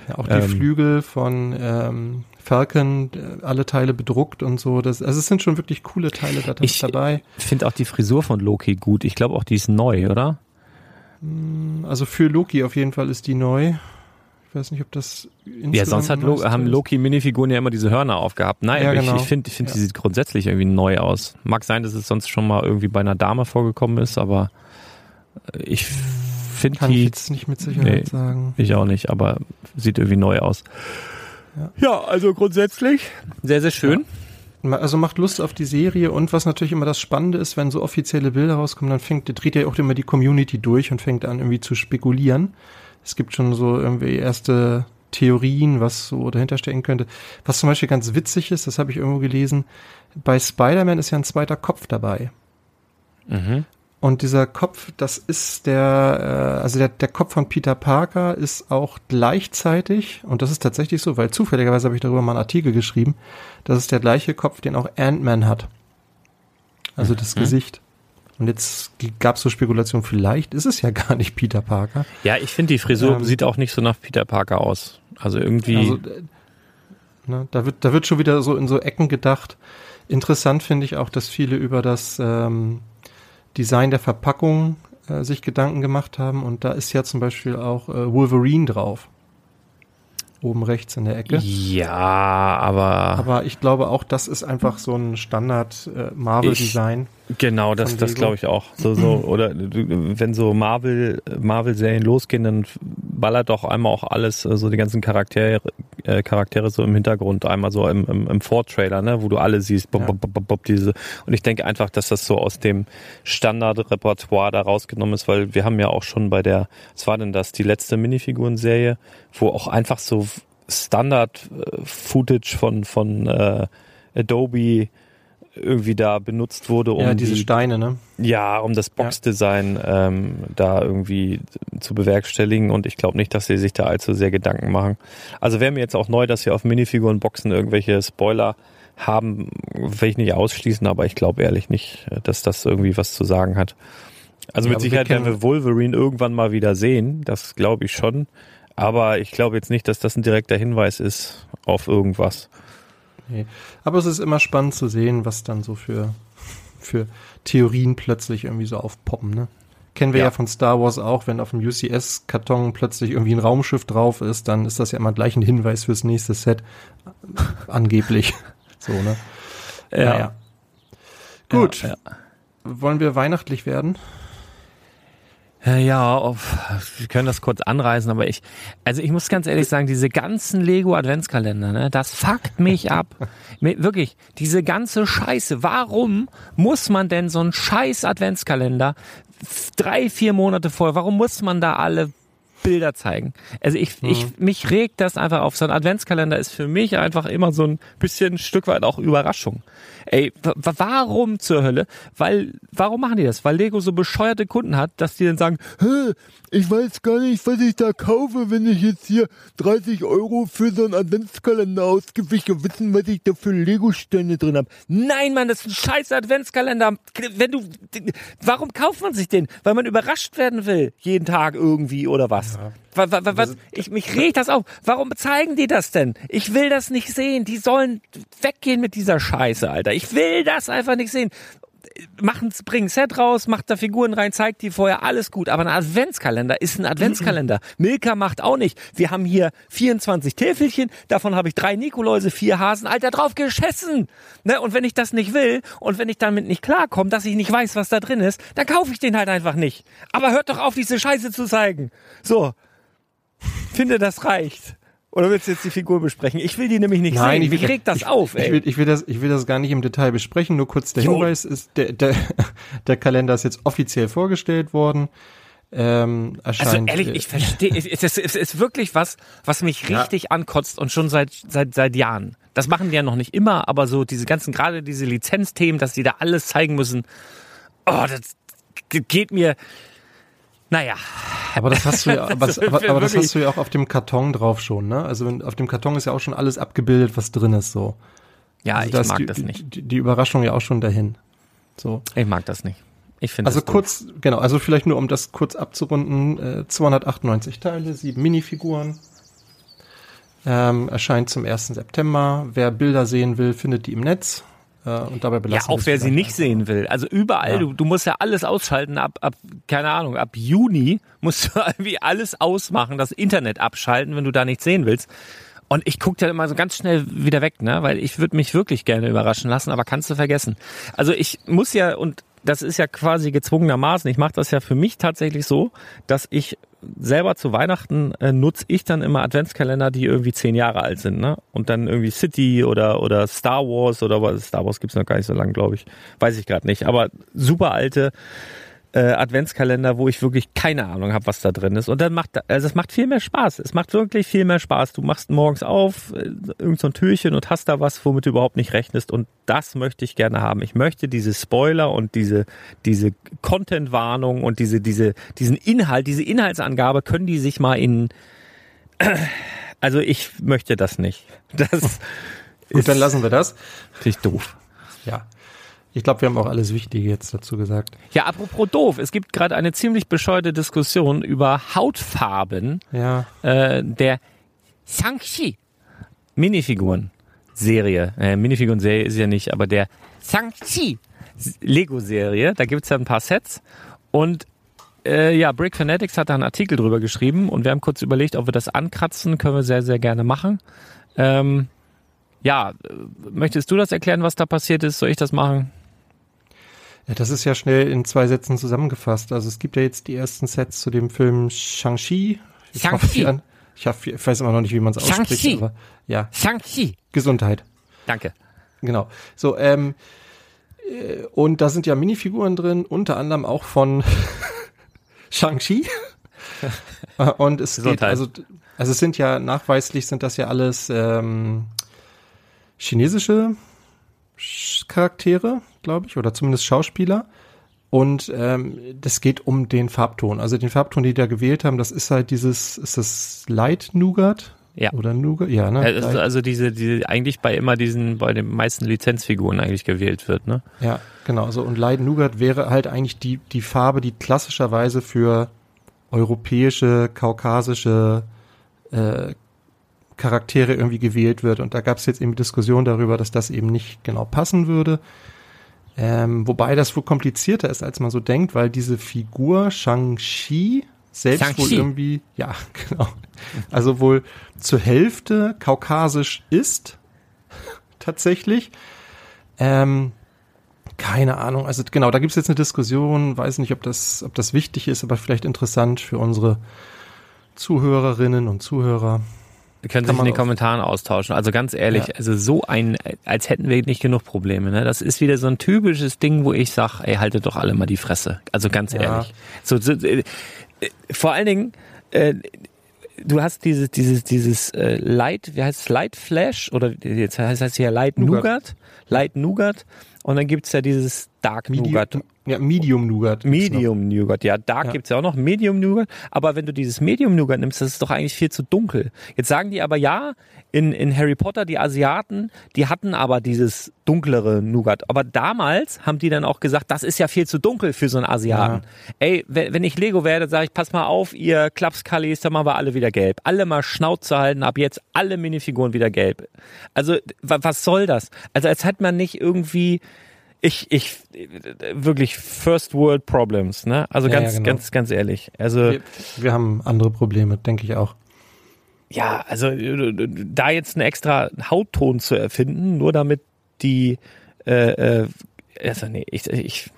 Ja, auch die Ähm. Flügel von ähm, Falcon, alle Teile bedruckt und so. Das, also es sind schon wirklich coole Teile da, Ich- dabei. Ich finde auch die Frisur von Loki gut. Ich glaube auch, die ist neu, oder? Also für Loki auf jeden Fall ist die neu. Ich weiß nicht, ob das Ja, sonst hat Lo haben. Loki-Minifiguren ja immer diese Hörner aufgehabt. Nein, Ja, aber genau. ich, ich finde, ich find, Ja. die sieht grundsätzlich irgendwie neu aus. Mag sein, dass es sonst schon mal irgendwie bei einer Dame vorgekommen ist, aber ich finde Kann ich die, jetzt nicht mit Sicherheit Nee. sagen. ich auch nicht, aber sieht irgendwie neu aus. Ja. Ja, also grundsätzlich sehr, sehr schön. Ma- Also macht Lust auf die Serie und was natürlich immer das Spannende ist, wenn so offizielle Bilder rauskommen, dann fängt, dreht ja auch immer die Community durch und fängt an irgendwie zu spekulieren. Es gibt schon so irgendwie erste Theorien, was so dahinter stecken könnte. Was zum Beispiel ganz witzig ist, das habe ich irgendwo gelesen, bei Spider-Man ist ja ein zweiter Kopf dabei. Mhm. Und dieser Kopf, das ist der, äh, also der, der Kopf von Peter Parker ist auch gleichzeitig, und das ist tatsächlich so, weil zufälligerweise habe ich darüber mal einen Artikel geschrieben, das ist der gleiche Kopf, den auch Ant-Man hat. Also das Mhm. Gesicht. Und jetzt gab es so Spekulationen, vielleicht ist es ja gar nicht Peter Parker. Ja, ich finde die Frisur Ähm, sieht auch nicht so nach Peter Parker aus. Also irgendwie. Also, äh, ne, da wird, da wird schon wieder so in so Ecken gedacht. Interessant finde ich auch, dass viele über das ähm, Design der Verpackung äh, sich Gedanken gemacht haben. Und da ist ja zum Beispiel auch äh, Wolverine drauf. Oben rechts in der Ecke. ja, aber, Aber ich glaube auch, das ist einfach so ein Standard äh, Marvel-Design. Genau, das, das glaube ich auch. So, so, oder wenn so Marvel, Marvel-Serien losgehen, dann ballert doch einmal auch alles, äh, so die ganzen Charaktere, äh, Charaktere so im Hintergrund, einmal so im, im, im Vortrailer, ne, wo du alle siehst, bop, Ja. bop, bop, bop, bop, diese. Und ich denke einfach, dass das so aus dem Standardrepertoire da rausgenommen ist, weil wir haben ja auch schon bei der, was war denn das, die letzte Minifiguren-Serie, wo auch einfach so Standard-Footage von, von äh, Adobe irgendwie da benutzt wurde, um ja, diese die, Steine, ne? ja, um das Boxdesign ähm, da irgendwie zu bewerkstelligen und ich glaube nicht, dass sie sich da allzu sehr Gedanken machen. Also wäre mir jetzt auch neu, dass sie auf Minifiguren-Boxen irgendwelche Spoiler haben, will ich nicht ausschließen, aber ich glaube ehrlich nicht, dass das irgendwie was zu sagen hat. Also Ja, mit aber wir Sicherheit werden wir Wolverine irgendwann mal wieder sehen, das glaube ich schon. Aber ich glaube jetzt nicht, dass das ein direkter Hinweis ist auf irgendwas. Nee. Aber es ist immer spannend zu sehen, was dann so für, für Theorien plötzlich irgendwie so aufpoppen, ne? Kennen wir ja. Ja. von Star Wars auch, wenn auf dem UCS-Karton plötzlich irgendwie ein Raumschiff drauf ist, dann ist das ja immer gleich ein Hinweis fürs nächste Set. Angeblich. So, ne? Naja. Gut. Ja, Wollen wir weihnachtlich werden? Ja, ja, auf, wir können das kurz anreißen, aber ich, also ich muss ganz ehrlich sagen, diese ganzen Lego Adventskalender, ne, das fuckt mich ab. Wirklich, diese ganze Scheiße. Warum muss man denn so einen scheiß Adventskalender drei, vier Monate vorher, warum muss man da alle Bilder zeigen? Also ich, ich, mich regt das einfach auf. So ein Adventskalender ist für mich einfach immer so ein bisschen ein Stück weit auch Überraschung. Ey, wa- wa- warum zur Hölle? Weil, warum machen die das? Weil Lego so bescheuerte Kunden hat, dass die dann sagen, Hä, ich weiß gar nicht, was ich da kaufe, wenn ich jetzt hier 30 Euro für so einen Adventskalender ausgebe. Ich will wissen, was ich da für Lego-Stände drin habe. Nein, Mann, das ist ein scheiß Adventskalender. Wenn du, warum kauft man sich den? Weil man überrascht werden will, jeden Tag irgendwie oder was? Wa- wa- wa- Was, ich, mich regt das auf. Warum zeigen die das denn? Ich will das nicht sehen. Die sollen weggehen mit dieser Scheiße, Alter. Ich will das einfach nicht sehen. Machen, bringen ein Set raus, macht da Figuren rein, zeigt die vorher, alles gut. Aber ein Adventskalender ist ein Adventskalender. Milka macht auch nicht. Wir haben hier 24 Täfelchen, davon habe ich drei Nikoläuse, vier Hasen, Alter, drauf geschissen. Ne? Und wenn ich das nicht will und wenn ich damit nicht klarkomme, dass ich nicht weiß, was da drin ist, dann kaufe ich den halt einfach nicht. Aber hört doch auf, diese Scheiße zu zeigen. So. Finde, das reicht. Oder willst du jetzt die Figur besprechen? Ich will die nämlich nicht sehen. ich will, regt das ich, auf, ich ey. will, ich, will das, ich will das gar nicht im Detail besprechen, nur kurz der Jo. Hinweis ist, der, der, der Kalender ist jetzt offiziell vorgestellt worden. Ähm, Also erscheint, ehrlich, äh, ich verstehe, es, es, es ist wirklich was, was mich Ja. richtig ankotzt und schon seit, seit, seit Jahren. Das machen die ja noch nicht immer, aber so diese ganzen, gerade diese Lizenzthemen, dass die da alles zeigen müssen, oh, das geht mir, Naja. Aber das hast du ja, aber, Das aber, das hast du ja auch auf dem Karton drauf schon, ne? Also wenn, auf dem Karton ist ja auch schon alles abgebildet, was drin ist, so. Ja, also ich da mag die, das nicht. Die, die Überraschung ja auch schon dahin. So. Ich mag das nicht. Ich finde Also das doof. kurz, genau, also vielleicht nur um das kurz abzurunden, äh, 298 Teile, sieben Minifiguren. Ähm, erscheint zum 1. September. Wer Bilder sehen will, findet die im Netz. Äh, und dabei Ja, belassen auch wir es wer sie nicht einfach. sehen will. Also überall, Ja. du, du musst ja alles ausschalten. Ab, ab, keine Ahnung, ab Juni musst du irgendwie alles ausmachen, das Internet abschalten, wenn du da nichts sehen willst. Und ich gucke dann immer so ganz schnell wieder weg, ne? Weil ich würde mich wirklich gerne überraschen lassen, aber kannst du vergessen. Also ich muss ja, und das ist ja quasi gezwungenermaßen, ich mache das ja für mich tatsächlich so, dass ich selber zu Weihnachten äh, nutze ich dann immer Adventskalender, die irgendwie zehn Jahre alt sind, ne? Und dann irgendwie City oder oder Star Wars oder was Star Wars gibt's noch gar nicht so lang, glaube ich. Weiß ich gerade nicht. Aber super alte äh, Adventskalender, wo ich wirklich keine Ahnung habe, was da drin ist. Und dann macht also es macht viel mehr Spaß. Es macht wirklich viel mehr Spaß. Du machst morgens auf äh, irgend so ein Türchen und hast da was, womit du überhaupt nicht rechnest. Und das möchte ich gerne haben. Ich möchte diese Spoiler und diese diese Content-Warnung und diese diese diesen Inhalt, diese Inhaltsangabe können die sich mal in also ich möchte das nicht. Das Gut, dann lassen wir das. finde ich doof. Ja. Ich glaube, wir haben auch alles Wichtige jetzt dazu gesagt. Ja, apropos doof, es gibt gerade eine ziemlich bescheuerte Diskussion über Hautfarben Ja. äh, der Shang-Chi Minifiguren Serie. Äh, Minifiguren Serie ist ja nicht, aber der Shang-Chi Lego Serie, da gibt's ja ein paar Sets und äh, ja, Brick Fanatics hat da einen Artikel drüber geschrieben und wir haben kurz überlegt, ob wir das ankratzen, können wir sehr, sehr gerne machen. Ähm, ja, möchtest du das erklären, was da passiert ist? Soll ich das machen? Ja. Das ist ja schnell in zwei Sätzen zusammengefasst. Also es gibt ja jetzt die ersten Sets zu dem Film Shang-Chi. Ich Shang-Chi. Ich, hab, ich weiß immer noch nicht, wie man es ausspricht, Shang-Chi. aber ja, Shang-Chi. Gesundheit. Danke. Genau. So, ähm, äh, und da sind ja Minifiguren drin, unter anderem auch von Shang-Chi. Und es geht, also, also es sind ja nachweislich sind das ja alles ähm, chinesische Sch- Charaktere, glaube ich, oder zumindest Schauspieler. Und ähm, das geht um den Farbton. Also den Farbton, die die da gewählt haben, das ist halt dieses, ist das Light Nougat? Ja. Oder Nougat? Ja, ne? Light- also diese, die eigentlich bei immer diesen, bei den meisten Lizenzfiguren eigentlich gewählt wird, ne? Ja, genau. So und Light Nougat wäre halt eigentlich die die Farbe, die klassischerweise für europäische, kaukasische äh, Charaktere irgendwie gewählt wird. Und da gab es jetzt eben Diskussion darüber, dass das eben nicht genau passen würde. Ähm, wobei das wohl komplizierter ist, als man so denkt, weil diese Figur Shang-Chi selbst wohl Shang-Chi. irgendwie, ja, genau, also wohl zur Hälfte kaukasisch ist, tatsächlich. Ähm, keine Ahnung, also genau, da gibt's jetzt eine Diskussion, weiß nicht, ob das, ob das wichtig ist, aber vielleicht interessant für unsere Zuhörerinnen und Zuhörer. Können Kann sich in den Kommentaren austauschen. Also ganz ehrlich, Ja. also so ein, als hätten wir nicht genug Probleme. Ne? Das ist wieder so ein typisches Ding, wo ich sag, ey, haltet doch alle mal die Fresse. Also ganz Ja. ehrlich. So, so, äh, vor allen Dingen, äh, du hast dieses, dieses, dieses äh, Light, wie heißt es, Light Flash oder jetzt heißt es hier Light Nougat. Nougat, Light Nougat und dann gibt's ja dieses Dark Nougat. Medium, ja, Medium Nougat. Medium Nougat, ja, Dark Ja. gibt's ja auch noch, Medium Nougat, aber wenn du dieses Medium Nougat nimmst, das ist doch eigentlich viel zu dunkel. Jetzt sagen die aber ja, in, in Harry Potter, die Asiaten, die hatten aber dieses dunklere Nougat. Aber damals haben die dann auch gesagt, das ist ja viel zu dunkel für so einen Asiaten. Ey, wenn, wenn ich Lego werde, sage ich, pass mal auf, ihr Klapskallis, dann machen wir alle wieder gelb. Alle mal Schnauze halten, ab jetzt alle Minifiguren wieder gelb. Also, wa- was soll das? Also, als hat man nicht irgendwie, ich, ich, wirklich First World Problems, ne? Also Ja, ganz, ja, genau. ganz, ganz ehrlich. Also, Wir, wir haben andere Probleme, denke ich auch. ja, also äh, da jetzt einen extra Hautton zu erfinden, nur damit die, äh, äh, also nee, ich, ich,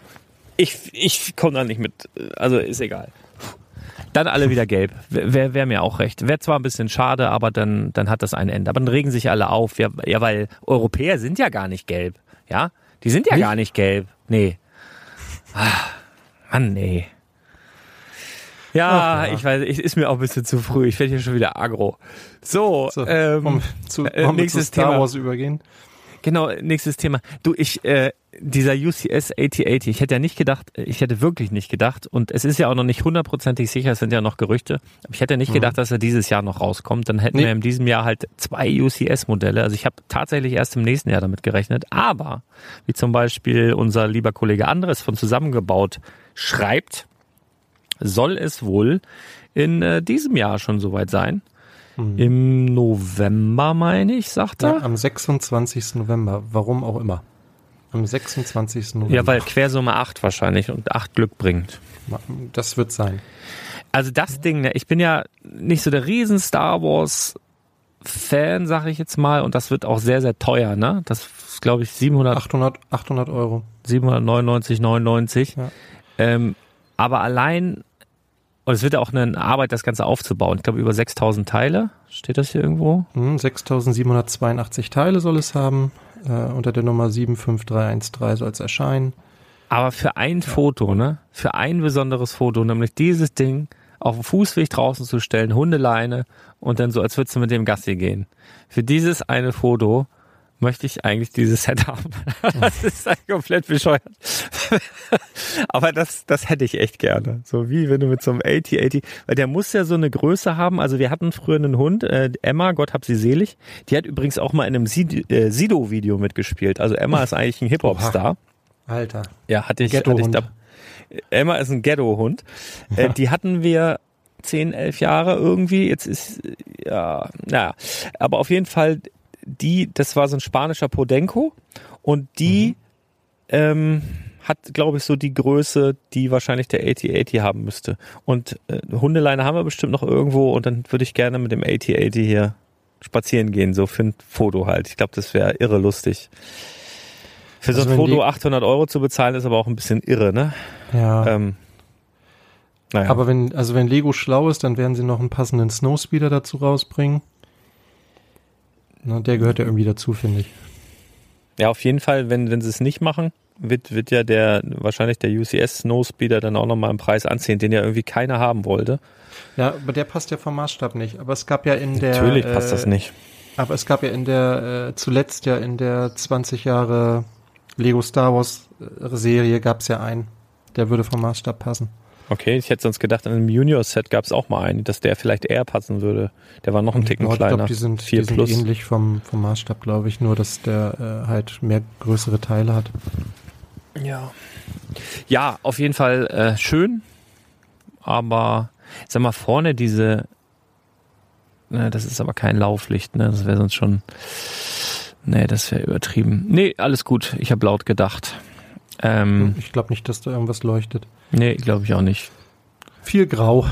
ich, ich komme da nicht mit, also ist egal. Dann alle wieder gelb. Wäre wär mir auch recht. Wäre zwar ein bisschen schade, aber dann, dann hat das ein Ende. Aber dann regen sich alle auf. Ja, ja, weil Europäer sind ja gar nicht gelb. Ja? Die sind ja Nicht? gar nicht gelb. Nee. Ah, Mann, nee. Ja, Ach ja. ich weiß, ich, ist mir auch ein bisschen zu früh. Ich werde hier schon wieder agro. So, So, ähm, zu, äh, nächstes zu Star Thema. Wars übergehen? Genau, nächstes Thema. Du, ich, äh, dieser UCS 8080, ich hätte ja nicht gedacht, ich hätte wirklich nicht gedacht, und es ist ja auch noch nicht hundertprozentig sicher, es sind ja noch Gerüchte, aber ich hätte nicht gedacht, dass er dieses Jahr noch rauskommt. Dann hätten Nee. wir in diesem Jahr halt zwei UCS-Modelle. Also ich habe tatsächlich erst im nächsten Jahr damit gerechnet. Aber, wie zum Beispiel unser lieber Kollege Andres von Zusammengebaut schreibt, soll es wohl in äh, diesem Jahr schon soweit sein. Im November, meine ich, sagt er. Ja, am 26. November, warum auch immer. Am 26. November. Ja, weil Quersumme 8 wahrscheinlich und 8 Glück bringt. Das wird sein. Also das Ding, ne, ich bin ja nicht so der riesen Star Wars Fan, sag ich jetzt mal, und das wird auch sehr, sehr teuer, ne? Das ist, glaube ich, 700, 800, 800 Euro. 799, 99. Ja. Ähm, aber allein, und es wird ja auch eine Arbeit, das Ganze aufzubauen. Ich glaube, über 6000 Teile. Steht das hier irgendwo? Hm, 6782 Teile soll es haben. Äh, unter der Nummer 75313 soll es erscheinen. Aber für ein Foto, ne? Für ein besonderes Foto, nämlich dieses Ding auf dem Fußweg draußen zu stellen, Hundeleine und dann so, als würdest du mit dem Gassi gehen. Für dieses eine Foto möchte ich eigentlich dieses Set haben. Das ist halt komplett bescheuert. Aber das, das hätte ich echt gerne. So wie wenn du mit so einem 8080, weil der muss ja so eine Größe haben. Also wir hatten früher einen Hund, äh, Emma, Gott hab sie selig. Die hat übrigens auch mal in einem äh, Sido-Video mitgespielt. Also Emma ist eigentlich ein Hip-Hop-Star. Alter. Ja, hatte ich, hatte ich da. Emma ist ein Ghetto-Hund. Äh, die hatten wir 10, 11 Jahre irgendwie. Jetzt ist, ja, naja. Aber auf jeden Fall, die, das war so ein spanischer Podenco. Und die ähm, hat, glaube ich, so die Größe, die wahrscheinlich der 8080 haben müsste. Und äh, Hundeleine haben wir bestimmt noch irgendwo. Und dann würde ich gerne mit dem 8080 hier spazieren gehen, so für ein Foto halt. Ich glaube, das wäre irre lustig. Für so Also ein wenn Foto die- 800 Euro zu bezahlen, ist aber auch ein bisschen irre, ne? Ja. Ähm, naja. Aber wenn, also wenn Lego schlau ist, dann werden sie noch einen passenden Snowspeeder dazu rausbringen. Na, der gehört ja irgendwie dazu, finde ich. ja, auf jeden Fall, wenn, wenn sie es nicht machen, wird, wird ja der, wahrscheinlich der UCS Snowspeeder dann auch nochmal im Preis anziehen, den ja irgendwie keiner haben wollte. Ja, aber der passt ja vom Maßstab nicht. Aber es gab ja in der. Natürlich passt äh, das nicht. Aber es gab ja in der, äh, zuletzt ja in der 20 Jahre Lego Star Wars äh, Serie gab es ja einen. Der würde vom Maßstab passen. Okay, ich hätte sonst gedacht, in einem Junior-Set gab es auch mal einen, dass der vielleicht eher passen würde. Der war noch ein Ticken Ja, ich kleiner. glaube, die sind, 4 die sind plus. ähnlich vom, vom Maßstab, glaube ich. Nur, dass der äh, halt mehr größere Teile hat. Ja. Ja, auf jeden Fall äh, schön. Aber sag mal, vorne diese. Ne, das ist aber kein Lauflicht, ne? Das wäre sonst schon. Nee, das wäre übertrieben. Nee, alles gut. Ich habe laut gedacht. Ähm, Ich glaube nicht, dass da irgendwas leuchtet. nee, glaube ich auch nicht. Viel Grau.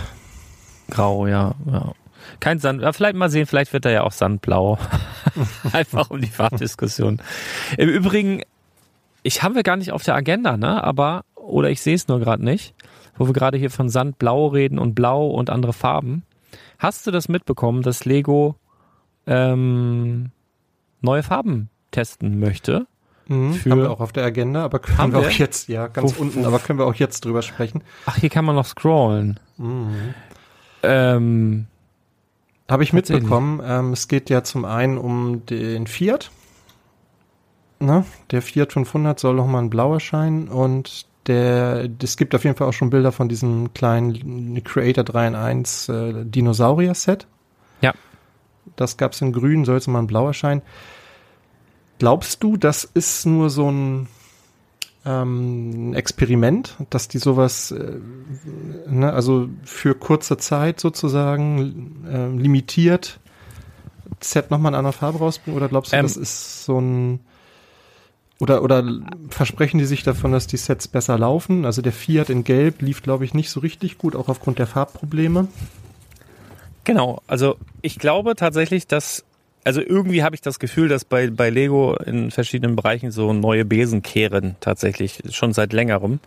Grau, ja, ja. Kein Sand. Ja, vielleicht mal sehen, vielleicht wird er ja auch sandblau. Einfach um die Farbdiskussion. Im Übrigen, ich haben wir gar nicht auf der Agenda, ne? Aber, oder ich sehe es nur gerade nicht, wo wir gerade hier von Sandblau reden und Blau und andere Farben. Hast du das mitbekommen, dass Lego ähm, neue Farben testen möchte? Mhm, Für- haben wir auch auf der Agenda, aber können Haben wir auch wir? jetzt, ja, ganz Wo- unten, aber können wir auch jetzt drüber sprechen. Ach, hier kann man noch scrollen. Mhm. Ähm, Habe ich mitbekommen. Ähm, es geht ja zum einen um den Fiat. Ne? Der Fiat 500 soll nochmal in blau erscheinen und der, es gibt auf jeden Fall auch schon Bilder von diesem kleinen Creator 3 in 1 äh, Dinosaurier-Set. Ja. Das gab's in grün, soll es mal in blau erscheinen. Glaubst du, das ist nur so ein ähm, Experiment, dass die sowas, äh, ne, also für kurze Zeit sozusagen äh, limitiert Set nochmal in einer Farbe rausbringen? Oder glaubst du, Ähm, das ist so ein oder, oder versprechen die sich davon, dass die Sets besser laufen? Also der Fiat in Gelb lief, glaube ich, nicht so richtig gut, auch aufgrund der Farbprobleme. Genau, also ich glaube tatsächlich, dass, also irgendwie habe ich das Gefühl, dass bei, bei Lego in verschiedenen Bereichen so neue Besen kehren, tatsächlich, schon seit längerem.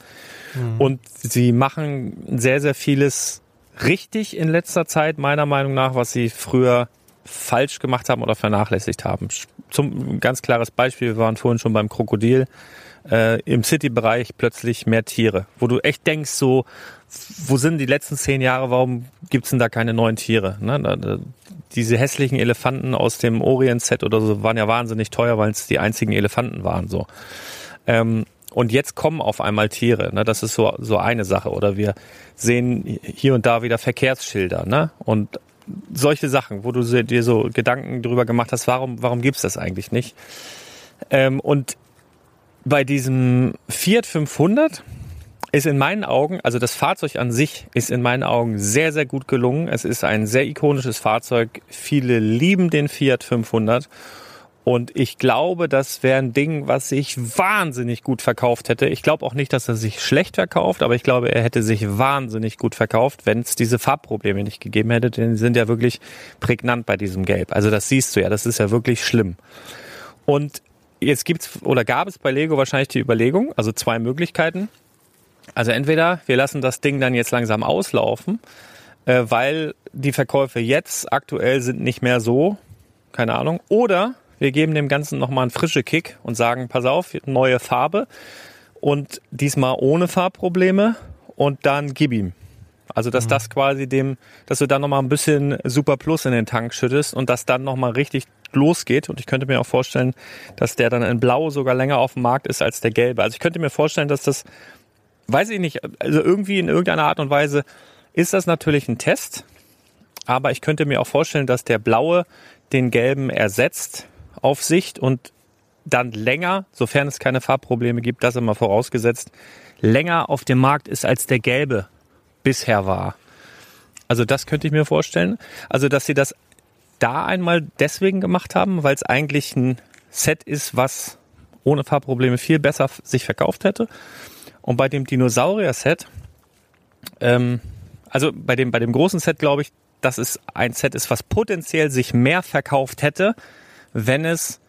Und sie machen sehr, sehr vieles richtig in letzter Zeit, meiner Meinung nach, was sie früher falsch gemacht haben oder vernachlässigt haben. Zum ganz klares Beispiel, wir waren vorhin schon beim Krokodil. Äh, Im City-Bereich plötzlich mehr Tiere, wo du echt denkst, so, wo sind die letzten zehn Jahre, warum gibt's denn da keine neuen Tiere? Ne? Da, da, diese hässlichen Elefanten aus dem Orient-Set oder so waren ja wahnsinnig teuer, weil es die einzigen Elefanten waren. So. Ähm, und jetzt kommen auf einmal Tiere. Ne? Das ist so, so eine Sache. Oder wir sehen hier und da wieder Verkehrsschilder. Ne? Und solche Sachen, wo du dir so Gedanken drüber gemacht hast, warum, warum gibt's das eigentlich nicht? Ähm, und bei diesem Fiat 500 ist in meinen Augen, also das Fahrzeug an sich ist in meinen Augen sehr, sehr gut gelungen. Es ist ein sehr ikonisches Fahrzeug. Viele lieben den Fiat 500. Und ich glaube, das wäre ein Ding, was sich wahnsinnig gut verkauft hätte. Ich glaube auch nicht, dass er sich schlecht verkauft, aber ich glaube, er hätte sich wahnsinnig gut verkauft, wenn es diese Farbprobleme nicht gegeben hätte. Denn die sind ja wirklich prägnant bei diesem Gelb. Also das siehst du ja, das ist ja wirklich schlimm. Und jetzt gibt's oder gab es bei Lego wahrscheinlich die Überlegung, also zwei Möglichkeiten. Also entweder wir lassen das Ding dann jetzt langsam auslaufen, äh, weil die Verkäufe jetzt aktuell sind nicht mehr so, keine Ahnung, oder wir geben dem Ganzen nochmal einen frischen Kick und sagen, pass auf, neue Farbe und diesmal ohne Farbprobleme und dann gib ihm. Also dass mhm. das quasi dem, dass du dann nochmal ein bisschen Super Plus in den Tank schüttest und das dann nochmal richtig losgeht. Und ich könnte mir auch vorstellen, dass der dann in Blau sogar länger auf dem Markt ist als der gelbe. Also ich könnte mir vorstellen, dass das weiß ich nicht, also irgendwie in irgendeiner Art und Weise ist das natürlich ein Test, aber ich könnte mir auch vorstellen, dass der blaue den gelben ersetzt auf Sicht und dann länger, sofern es keine Farbprobleme gibt, das immer vorausgesetzt, länger auf dem Markt ist als der gelbe bisher war. Also das könnte ich mir vorstellen. Also dass sie das da einmal deswegen gemacht haben, weil es eigentlich ein Set ist, was ohne Farbprobleme viel besser sich verkauft hätte. Und bei dem Dinosaurier-Set, ähm, also bei dem, bei dem großen Set glaube ich, dass es ein Set ist, was potenziell sich mehr verkauft hätte, wenn es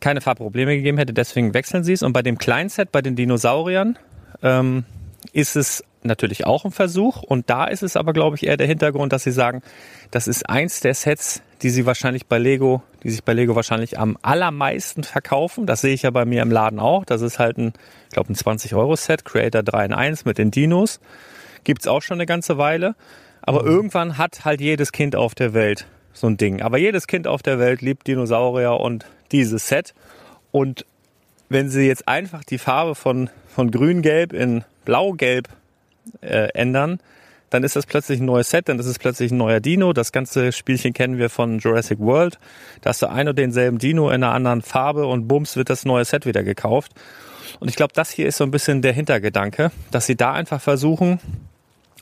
keine Farbprobleme gegeben hätte. Deswegen wechseln sie es. Und bei dem kleinen Set, bei den Dinosauriern, ähm, ist es natürlich auch ein Versuch. Und da ist es aber, glaube ich, eher der Hintergrund, dass sie sagen, das ist eins der Sets, die sie wahrscheinlich bei Lego, die sich bei Lego wahrscheinlich am allermeisten verkaufen. Das sehe ich ja bei mir im Laden auch. Das ist halt ein, ich glaube, ein 20-Euro-Set, Creator 3 in 1 mit den Dinos. Gibt's auch schon eine ganze Weile. Aber mhm. irgendwann hat halt jedes Kind auf der Welt so ein Ding. Aber jedes Kind auf der Welt liebt Dinosaurier und dieses Set. Und wenn sie jetzt einfach die Farbe von, von grün-gelb in blau-gelb äh, ändern, dann ist das plötzlich ein neues Set, dann ist es plötzlich ein neuer Dino. Das ganze Spielchen kennen wir von Jurassic World. Da hast du ein und denselben Dino in einer anderen Farbe und bums wird das neue Set wieder gekauft. Und ich glaube, das hier ist so ein bisschen der Hintergedanke, dass sie da einfach versuchen,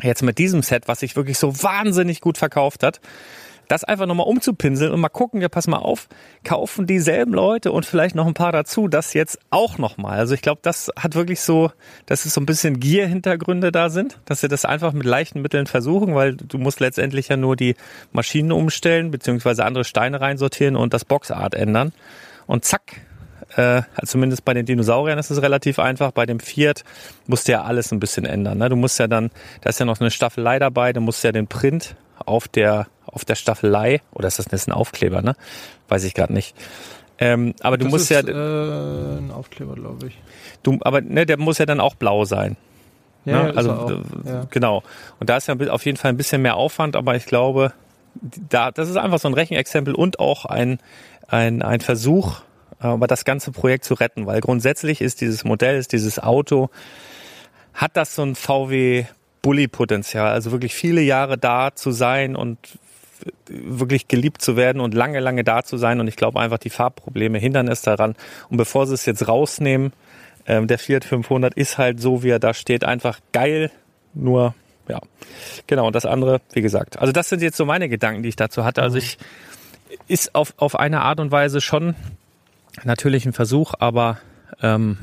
jetzt mit diesem Set, was sich wirklich so wahnsinnig gut verkauft hat, das einfach nochmal umzupinseln und mal gucken, ja, pass mal auf, kaufen dieselben Leute und vielleicht noch ein paar dazu, das jetzt auch nochmal. Also ich glaube, das hat wirklich so, dass es so ein bisschen Gier-Hintergründe da sind, dass sie das einfach mit leichten Mitteln versuchen, weil du musst letztendlich ja nur die Maschinen umstellen, beziehungsweise andere Steine reinsortieren und das Boxart ändern. Und zack, äh, zumindest bei den Dinosauriern ist es relativ einfach. Bei dem Fiat musst du ja alles ein bisschen ändern. Ne? Du musst ja dann, da ist ja noch eine Staffelei dabei, du musst ja den Print auf der auf der Staffelei, oder ist das jetzt ein Aufkleber, ne? Weiß ich gerade nicht. Ähm, aber du das musst ist, ja. Äh, ein Aufkleber, glaube ich. Du, aber ne, der muss ja dann auch blau sein. Ja, ne? also auch, ja. genau. Und da ist ja auf jeden Fall ein bisschen mehr Aufwand, aber ich glaube, da das ist einfach so ein Rechenexempel und auch ein ein, ein Versuch, aber das ganze Projekt zu retten, weil grundsätzlich ist dieses Modell, ist dieses Auto, hat das so ein VW Bully-Potenzial, also wirklich viele Jahre da zu sein und wirklich geliebt zu werden und lange, lange da zu sein. Und ich glaube einfach, die Farbprobleme hindern es daran. Und bevor sie es jetzt rausnehmen, ähm, der Fiat 500 ist halt so, wie er da steht, einfach geil. Nur, ja, genau. Und das andere, wie gesagt. Also das sind jetzt so meine Gedanken, die ich dazu hatte. Also ich ist auf, auf eine Art und Weise schon natürlich ein Versuch, aber ähm,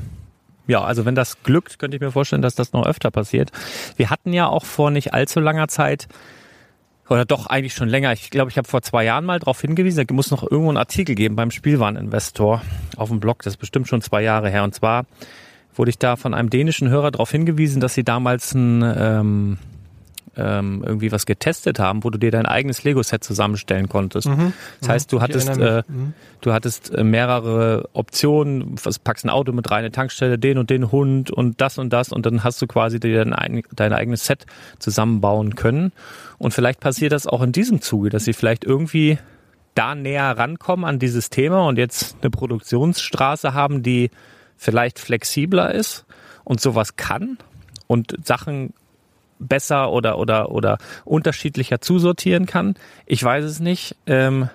ja, also wenn das glückt, könnte ich mir vorstellen, dass das noch öfter passiert. Wir hatten ja auch vor nicht allzu langer Zeit oder doch eigentlich schon länger. Ich glaube, ich habe vor zwei Jahren mal darauf hingewiesen, da muss noch irgendwo einen Artikel geben beim Spielwareninvestor auf dem Blog. Das ist bestimmt schon zwei Jahre her. Und zwar wurde ich da von einem dänischen Hörer darauf hingewiesen, dass sie damals ein, ähm, ähm, irgendwie was getestet haben, wo du dir dein eigenes Lego-Set zusammenstellen konntest. Mhm. Das heißt, du hattest, äh. Mhm. du hattest äh, mehrere Optionen, was, packst ein Auto mit rein, eine Tankstelle, den und den Hund und das und das und dann hast du quasi dir dein, dein eigenes Set zusammenbauen können. Und vielleicht passiert das auch in diesem Zuge, dass sie vielleicht irgendwie da näher rankommen an dieses Thema und jetzt eine Produktionsstraße haben, die vielleicht flexibler ist und sowas kann und Sachen besser oder oder oder unterschiedlicher zusortieren kann. Ich weiß es nicht, ähm,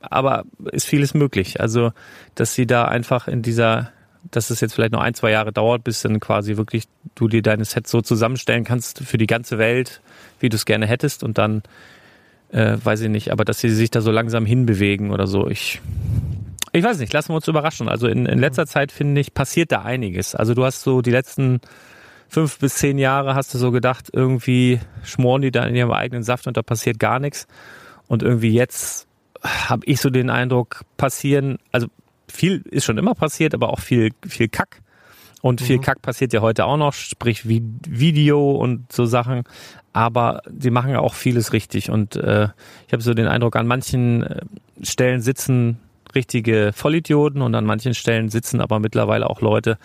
aber ist vieles möglich. Also, dass sie da einfach in dieser, dass es jetzt vielleicht noch ein, zwei Jahre dauert, bis dann quasi wirklich du dir deine Sets so zusammenstellen kannst für die ganze Welt, wie du es gerne hättest und dann äh, weiß ich nicht, aber dass sie sich da so langsam hinbewegen oder so. Ich ich weiß nicht, lassen wir uns überraschen. Also in, in letzter Zeit finde ich, passiert da einiges. Also du hast so die letzten fünf bis zehn Jahre hast du so gedacht, irgendwie schmoren die da in ihrem eigenen Saft und da passiert gar nichts. Und irgendwie jetzt habe ich so den Eindruck, passieren, also viel ist schon immer passiert, aber auch viel, viel Kack. Und viel Kack passiert ja heute auch noch, sprich wie Video und so Sachen. Aber sie machen ja auch vieles richtig. Und äh, ich habe so den Eindruck, an manchen äh, Stellen sitzen richtige Vollidioten und an manchen Stellen sitzen aber mittlerweile auch Leute,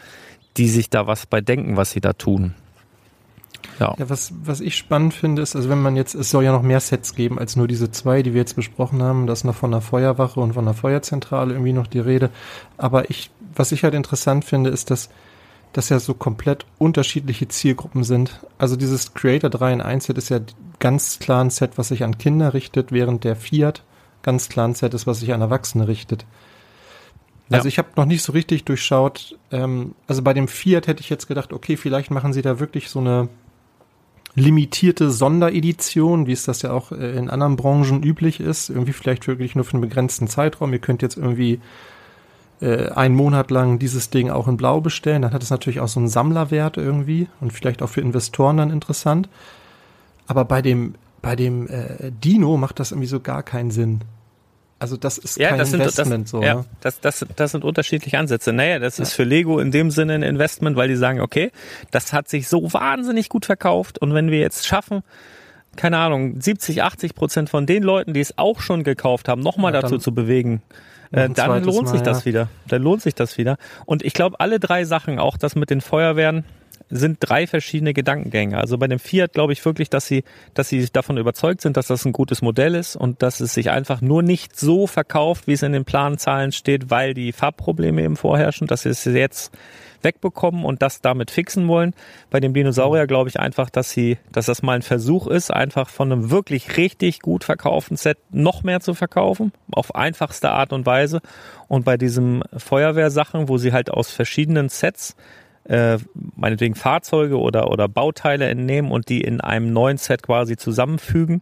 die sich da was bei denken, was sie da tun. Ja. Ja, was, was ich spannend finde, ist, also wenn man jetzt, es soll ja noch mehr Sets geben als nur diese zwei, die wir jetzt besprochen haben, das ist noch von der Feuerwache und von der Feuerzentrale irgendwie noch die Rede. Aber ich, was ich halt interessant finde, ist, dass das ja so komplett unterschiedliche Zielgruppen sind. Also dieses Creator 3 in 1 Set ist ja ganz klar ein Set, was sich an Kinder richtet, während der Fiat ganz klar ein Set ist, was sich an Erwachsene richtet. Ja. Also ich habe noch nicht so richtig durchschaut. Ähm, also bei dem Fiat hätte ich jetzt gedacht, okay, vielleicht machen sie da wirklich so eine limitierte Sonderedition, wie es das ja auch äh, in anderen Branchen üblich ist. Irgendwie vielleicht wirklich nur für einen begrenzten Zeitraum. Ihr könnt jetzt irgendwie äh, einen Monat lang dieses Ding auch in Blau bestellen. Dann hat es natürlich auch so einen Sammlerwert irgendwie und vielleicht auch für Investoren dann interessant. Aber bei dem bei dem äh, Dino macht das irgendwie so gar keinen Sinn. Also das ist kein das sind, Investment das, so. ja, ne? das, das, das sind unterschiedliche Ansätze. Naja, das ist für Lego in dem Sinne ein Investment, weil die sagen, okay, das hat sich so wahnsinnig gut verkauft und wenn wir jetzt schaffen, keine Ahnung, 70, 80 Prozent von den Leuten, die es auch schon gekauft haben, nochmal Ja, dazu zu bewegen, äh, dann lohnt Mal, sich das ja. wieder. Dann lohnt sich das wieder. Und ich glaube, alle drei Sachen, auch das mit den Feuerwehren, sind drei verschiedene Gedankengänge. Also bei dem Fiat glaube ich wirklich, dass sie, dass sie davon überzeugt sind, dass das ein gutes Modell ist und dass es sich einfach nur nicht so verkauft, wie es in den Planzahlen steht, weil die Farbprobleme eben vorherrschen, dass sie es jetzt wegbekommen und das damit fixen wollen. Bei dem Dinosaurier glaube ich einfach, dass sie, dass das mal ein Versuch ist, einfach von einem wirklich richtig gut verkauften Set noch mehr zu verkaufen, auf einfachste Art und Weise. Und bei diesem Feuerwehrsachen, wo sie halt aus verschiedenen Sets äh, meinetwegen Fahrzeuge oder, oder Bauteile entnehmen und die in einem neuen Set quasi zusammenfügen.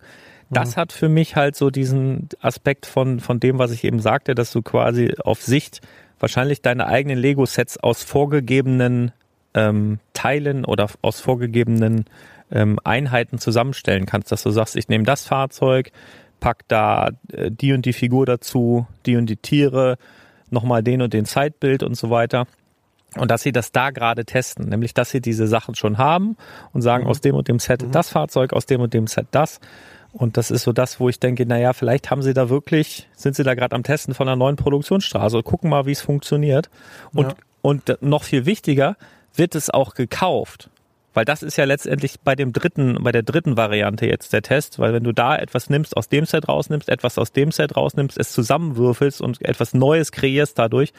Das hat für mich halt so diesen Aspekt von, von dem, was ich eben sagte, dass du quasi auf Sicht wahrscheinlich deine eigenen Lego-Sets aus vorgegebenen ähm, Teilen oder aus vorgegebenen ähm, Einheiten zusammenstellen kannst, dass du sagst, ich nehme das Fahrzeug, pack da äh, die und die Figur dazu, die und die Tiere, nochmal den und den Zeitbild und so weiter. Und dass sie das da gerade testen, nämlich dass sie diese Sachen schon haben und sagen, aus dem und dem Set das Fahrzeug, aus dem und dem Set das. Und das ist so das, wo ich denke, naja, vielleicht haben sie da wirklich, sind sie da gerade am Testen von einer neuen Produktionsstraße und gucken mal, wie es funktioniert. Und, Ja. und noch viel wichtiger, wird es auch gekauft? Weil das ist ja letztendlich bei dem dritten, bei der dritten Variante jetzt der Test, weil wenn du da etwas nimmst, aus dem Set rausnimmst, etwas aus dem Set rausnimmst, es zusammenwürfelst und etwas Neues kreierst dadurch,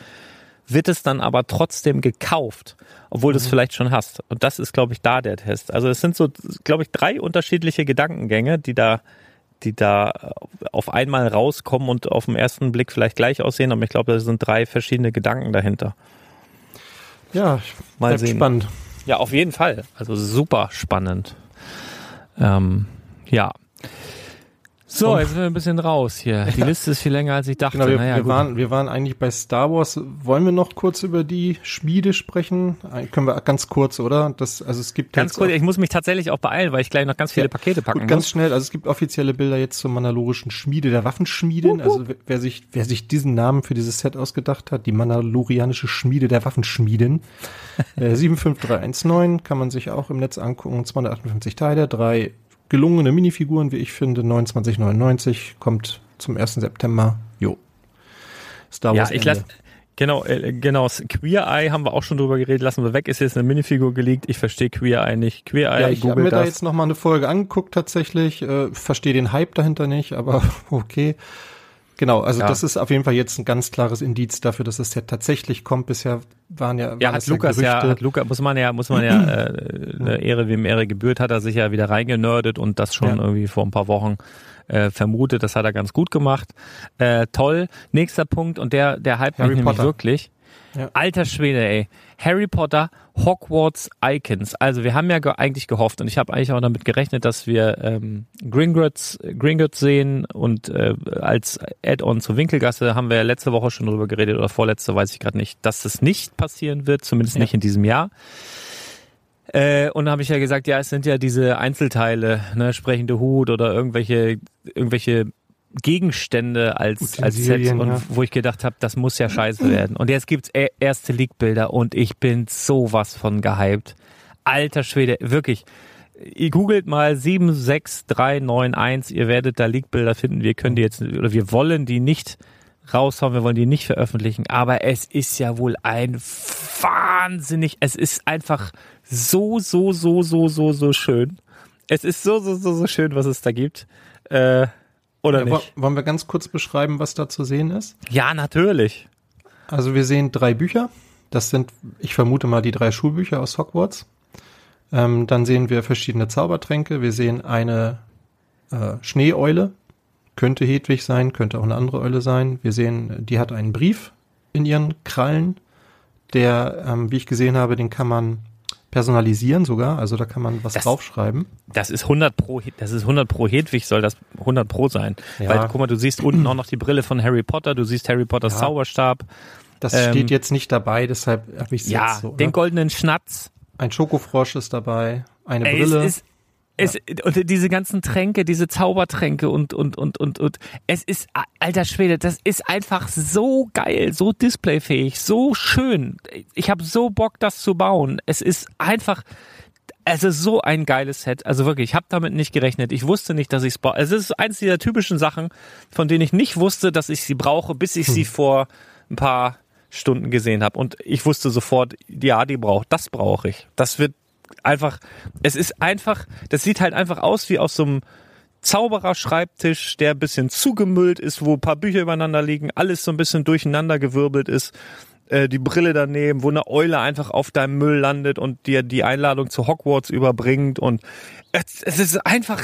wird es dann aber trotzdem gekauft, obwohl du es vielleicht schon hast. Und das ist, glaube ich, da der Test. Also es sind so, glaube ich, drei unterschiedliche Gedankengänge, die da, die da auf einmal rauskommen und auf den ersten Blick vielleicht gleich aussehen, aber ich glaube, da sind drei verschiedene Gedanken dahinter. Ja, Mal sehen. spannend. Ja, auf jeden Fall. Also super spannend. Ähm, ja. So, Und- jetzt sind wir ein bisschen raus hier. Die Liste ist viel länger, als ich dachte. Genau, wir, naja, wir, waren, wir waren eigentlich bei Star Wars. Wollen wir noch kurz über die Schmiede sprechen? Äh, Können wir ganz kurz, oder? Das, also es gibt Ganz kurz, ich muss mich tatsächlich auch beeilen, weil ich gleich noch ganz viele Ja, Pakete packen Gut, ganz muss. schnell, also es gibt offizielle Bilder jetzt zur mandalorischen Schmiede der Waffenschmiedin. Also wer- wer sich, wer sich diesen Namen für dieses Set ausgedacht hat, die mandalorianische Schmiede der Waffenschmiedin. äh, 75319 kann man sich auch im Netz angucken, 258 Teile, drei gelungene Minifiguren, wie ich finde. 29,99 kommt zum 1. September. Jo. Star Wars ja, ich lasse Genau, äh, genau. Queer Eye haben wir auch schon drüber geredet. Lassen wir weg. Ist jetzt eine Minifigur gelegt. Ich verstehe Queer Eye nicht. Queer Eye. Ja, ich habe mir das. da jetzt noch mal eine Folge angeguckt tatsächlich. Äh, verstehe den Hype dahinter nicht, aber okay. Genau, also ja. das ist auf jeden Fall jetzt ein ganz klares Indiz dafür, dass es ja tatsächlich kommt. Bisher waren ja, waren ja hat Lukas ja, hat Lukas muss man ja, muss man ja äh, eine Ehre wem Ehre gebührt, hat er sich ja wieder reingenördet und das schon ja. irgendwie vor ein paar Wochen äh, vermutet. Das hat er ganz gut gemacht. Äh, toll. Nächster Punkt und der, der hype mich nämlich wirklich. Ja. Alter Schwede, ey. Harry Potter, Hogwarts Icons. Also wir haben ja ge eigentlich gehofft und ich habe eigentlich auch damit gerechnet, dass wir ähm, Gringotts, Gringotts sehen und äh, als Add-on zur Winkelgasse haben wir ja letzte Woche schon drüber geredet oder vorletzte, weiß ich gerade nicht, dass das nicht passieren wird, zumindest ja. nicht in diesem Jahr. Äh, und habe ich ja gesagt, ja, es sind ja diese Einzelteile, ne, sprechende Hut oder irgendwelche, irgendwelche Gegenstände als, als Set und ja. wo ich gedacht habe, das muss ja scheiße werden. Und jetzt gibt's e-, erste Leak-Bilder und ich bin sowas von gehypt. Alter Schwede, wirklich. Ihr googelt mal 76391, ihr werdet da Leak-Bilder finden. Wir können die jetzt, oder wir wollen die nicht raushauen, wir wollen die nicht veröffentlichen, aber es ist ja wohl ein wahnsinnig, es ist einfach so, so, so, so, so, so schön. Es ist so, so, so, so schön, was es da gibt. Äh, oder ja, nicht? Wollen wir ganz kurz beschreiben, was da zu sehen ist? Ja, natürlich. Also wir sehen drei Bücher. Das sind, ich vermute mal, die drei Schulbücher aus Hogwarts. Ähm, dann sehen wir verschiedene Zaubertränke. Wir sehen eine äh, Schneeeule. Könnte Hedwig sein, könnte auch eine andere Eule sein. Wir sehen, die hat einen Brief in ihren Krallen. Der, ähm, wie ich gesehen habe, den kann man personalisieren sogar, also da kann man was das, draufschreiben. Das ist 100 pro, das ist 100 pro Hedwig soll das 100 pro sein. Ja. Weil, guck mal, du siehst unten auch noch die Brille von Harry Potter, du siehst Harry Potters ja. Zauberstab. Das ähm, steht jetzt nicht dabei, deshalb habe ich es ja, jetzt so. Ja, den goldenen Schnatz. Ein Schokofrosch ist dabei, eine Ey, Brille. Es ist, es. Und diese ganzen Tränke, diese Zaubertränke und, und, und, und, und, es ist, alter Schwede, das ist einfach so geil, so displayfähig, so schön. Ich habe so Bock, das zu bauen. Es ist einfach, es ist so ein geiles Set. Also wirklich, ich habe damit nicht gerechnet. Ich wusste nicht, dass ich es brauche. Es ist eins dieser typischen Sachen, von denen ich nicht wusste, dass ich sie brauche, bis ich hm. sie vor ein paar Stunden gesehen habe. Und ich wusste sofort, ja, die braucht, das brauche ich. Das wird einfach, es ist einfach, das sieht halt einfach aus wie aus so einem Zauberer-Schreibtisch, der ein bisschen zugemüllt ist, wo ein paar Bücher übereinander liegen, alles so ein bisschen durcheinander gewirbelt ist. Äh, die Brille daneben, wo eine Eule einfach auf deinem Müll landet und dir die Einladung zu Hogwarts überbringt und es, es ist einfach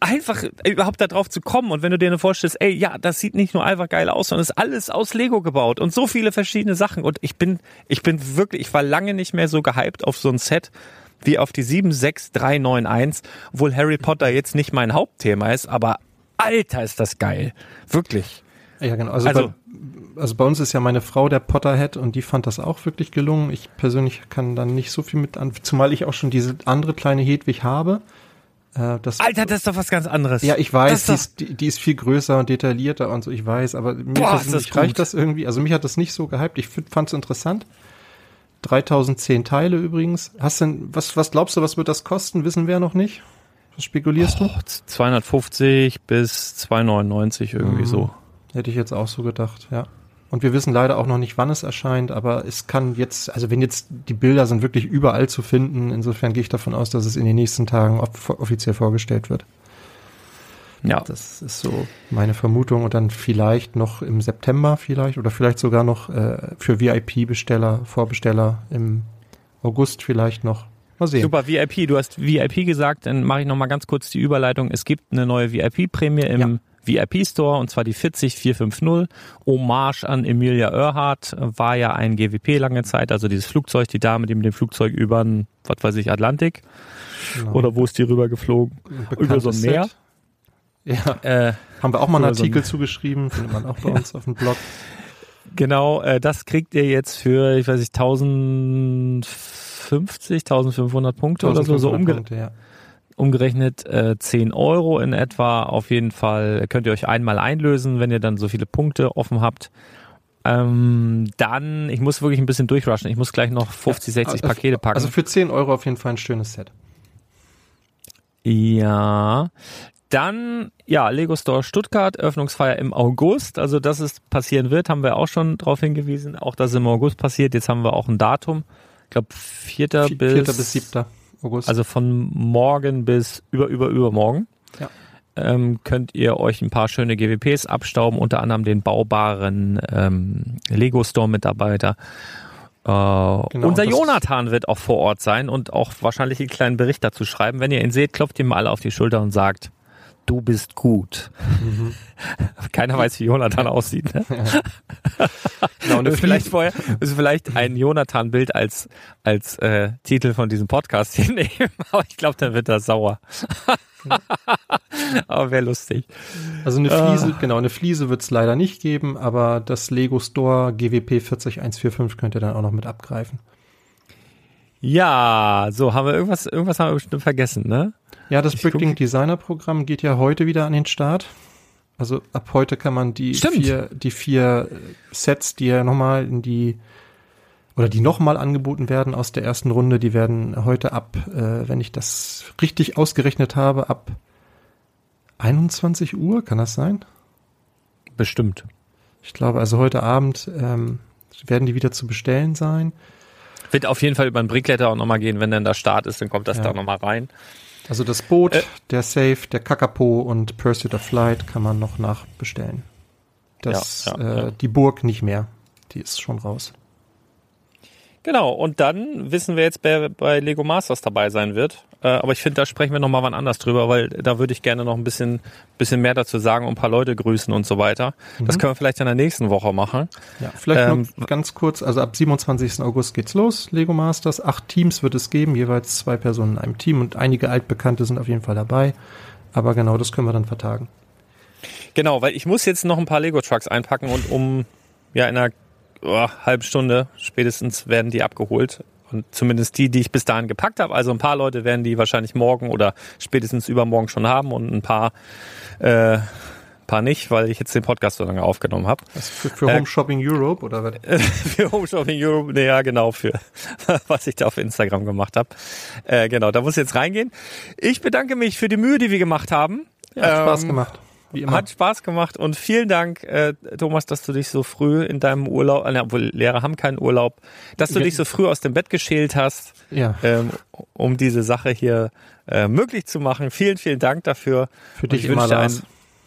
einfach überhaupt da drauf zu kommen und wenn du dir nur vorstellst, ey, ja, das sieht nicht nur einfach geil aus, sondern ist alles aus Lego gebaut und so viele verschiedene Sachen und ich bin ich bin wirklich, ich war lange nicht mehr so gehypt auf so ein Set wie auf die 76391, obwohl Harry Potter jetzt nicht mein Hauptthema ist, aber Alter ist das geil. Wirklich. Ja, genau. Also, also, bei, also bei uns ist ja meine Frau der Potterhead und die fand das auch wirklich gelungen. Ich persönlich kann dann nicht so viel mit an, zumal ich auch schon diese andere kleine Hedwig habe. Äh, das, Alter, das ist doch was ganz anderes. Ja, ich weiß, die ist, die, die ist, viel größer und detaillierter und so, ich weiß, aber mir Boah, persönlich reicht das irgendwie. Also mich hat das nicht so gehypt. Ich fand es interessant. 3010 Teile übrigens. Hast denn, was, was glaubst du, was wird das kosten? Wissen wir noch nicht. Was spekulierst oh, du? 250 bis 299 irgendwie mhm. so. Hätte ich jetzt auch so gedacht, ja. Und wir wissen leider auch noch nicht, wann es erscheint, aber es kann jetzt, also wenn jetzt die Bilder sind wirklich überall zu finden, insofern gehe ich davon aus, dass es in den nächsten Tagen offiziell vorgestellt wird. Ja. Das ist so meine Vermutung. Und dann vielleicht noch im September vielleicht oder vielleicht sogar noch äh, für VIP-Besteller, Vorbesteller im August vielleicht noch. Mal sehen. Super, VIP. Du hast VIP gesagt, dann mache ich nochmal ganz kurz die Überleitung. Es gibt eine neue VIP-Prämie im ja. VIP-Store und zwar die 40450. Hommage an Emilia Earhart war ja ein GWP lange Zeit, also dieses Flugzeug, die Dame, die mit dem Flugzeug über was weiß ich, Atlantik. Genau. Oder wo ist die rüber geflogen? Über so ein Meer. Set. Ja. Äh, Haben wir auch mal einen Artikel so zugeschrieben, findet man auch bei ja. uns auf dem Blog. Genau, äh, das kriegt ihr jetzt für, ich weiß nicht, 1050, 1500 Punkte 1500 oder so, so umge Punkte, ja. umgerechnet äh, 10 Euro in etwa. Auf jeden Fall könnt ihr euch einmal einlösen, wenn ihr dann so viele Punkte offen habt. Ähm, dann, ich muss wirklich ein bisschen durchrushen. Ich muss gleich noch 50, 60 ja, also, Pakete packen. Also für 10 Euro auf jeden Fall ein schönes Set. Ja. Dann, ja, Lego Store Stuttgart, Öffnungsfeier im August. Also, dass es passieren wird, haben wir auch schon darauf hingewiesen. Auch, dass es im August passiert. Jetzt haben wir auch ein Datum. Ich glaube, 4. Vi- bis, 4. bis 7. August. Also von morgen bis über, über, übermorgen. Ja. Ähm, könnt ihr euch ein paar schöne GWPs abstauben, unter anderem den baubaren ähm, Lego Store Mitarbeiter. Äh, unser Genau, das- Jonathan wird auch vor Ort sein und auch wahrscheinlich einen kleinen Bericht dazu schreiben. Wenn ihr ihn seht, klopft ihm alle auf die Schulter und sagt, du bist gut. Mhm. Keiner weiß, wie Jonathan aussieht. Ne? genau, eine vielleicht vorher, ist vielleicht ein Jonathan-Bild als, als äh, Titel von diesem Podcast hier nehmen, aber ich glaube, dann wird er sauer. aber wäre lustig. also eine. Fliese, genau, eine Fliese wird es leider nicht geben, aber das Lego Store GWP 40145 könnt ihr dann auch noch mit abgreifen. Ja, so, haben wir irgendwas, irgendwas haben wir bestimmt vergessen, ne? Ja, das guck- Designer Programm geht ja heute wieder an den Start. Also ab heute kann man die Stimmt. vier, die vier äh, Sets, die ja nochmal in die oder die nochmal angeboten werden aus der ersten Runde, die werden heute ab, äh, wenn ich das richtig ausgerechnet habe, ab 21 Uhr, kann das sein? Bestimmt. Ich glaube, also heute Abend ähm, werden die wieder zu bestellen sein. Wird auf jeden Fall über den Brickletter auch nochmal gehen, wenn dann der Start ist, dann kommt das Ja. da nochmal rein. Also das Boot, Äh. der Safe, der Kakapo und Pursuit of Flight kann man noch nachbestellen. Das, Ja, ja, äh. Die Burg nicht mehr. Die ist schon raus. Genau, und dann wissen wir jetzt, wer bei Lego Masters dabei sein wird. Äh, aber ich finde, da sprechen wir nochmal wann anders drüber, weil da würde ich gerne noch ein bisschen, bisschen mehr dazu sagen und ein paar Leute grüßen und so weiter. Das können wir vielleicht in der nächsten Woche machen. Ja, vielleicht Ähm, noch ganz kurz, also ab 27. August geht's los, Lego Masters. Acht Teams wird es geben, jeweils zwei Personen in einem Team und einige Altbekannte sind auf jeden Fall dabei. Aber genau, das können wir dann vertagen. Genau, weil ich muss jetzt noch ein paar Lego Trucks einpacken und um ja in einer oh, halben Stunde spätestens werden die abgeholt. Und zumindest die, die ich bis dahin gepackt habe. Also ein paar Leute werden die wahrscheinlich morgen oder spätestens übermorgen schon haben und ein paar, äh, paar nicht, weil ich jetzt den Podcast so lange aufgenommen habe. Für, für Äh, Home Shopping Europe oder was? für Home Shopping Europe, nee, ja genau, für was ich da auf Instagram gemacht habe. Äh, genau, da muss ich jetzt reingehen. Ich bedanke mich für die Mühe, die wir gemacht haben. Ja, hat Spaß Ähm, gemacht. Wie immer. Hat Spaß gemacht und vielen Dank, äh, Thomas, dass du dich so früh in deinem Urlaub, äh, obwohl Lehrer haben keinen Urlaub, dass du Ja. dich so früh aus dem Bett geschält hast, ja, ähm, um diese Sache hier äh, möglich zu machen. Vielen, vielen Dank dafür. für dich ich immer, wünsche dir Lars. einen,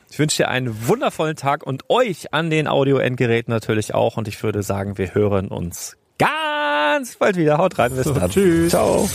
ich wünsche dir einen wundervollen Tag und euch an den Audioendgeräten natürlich auch. Und ich würde sagen, wir hören uns ganz bald wieder. Haut rein, bis So, dann. tschüss. Ciao.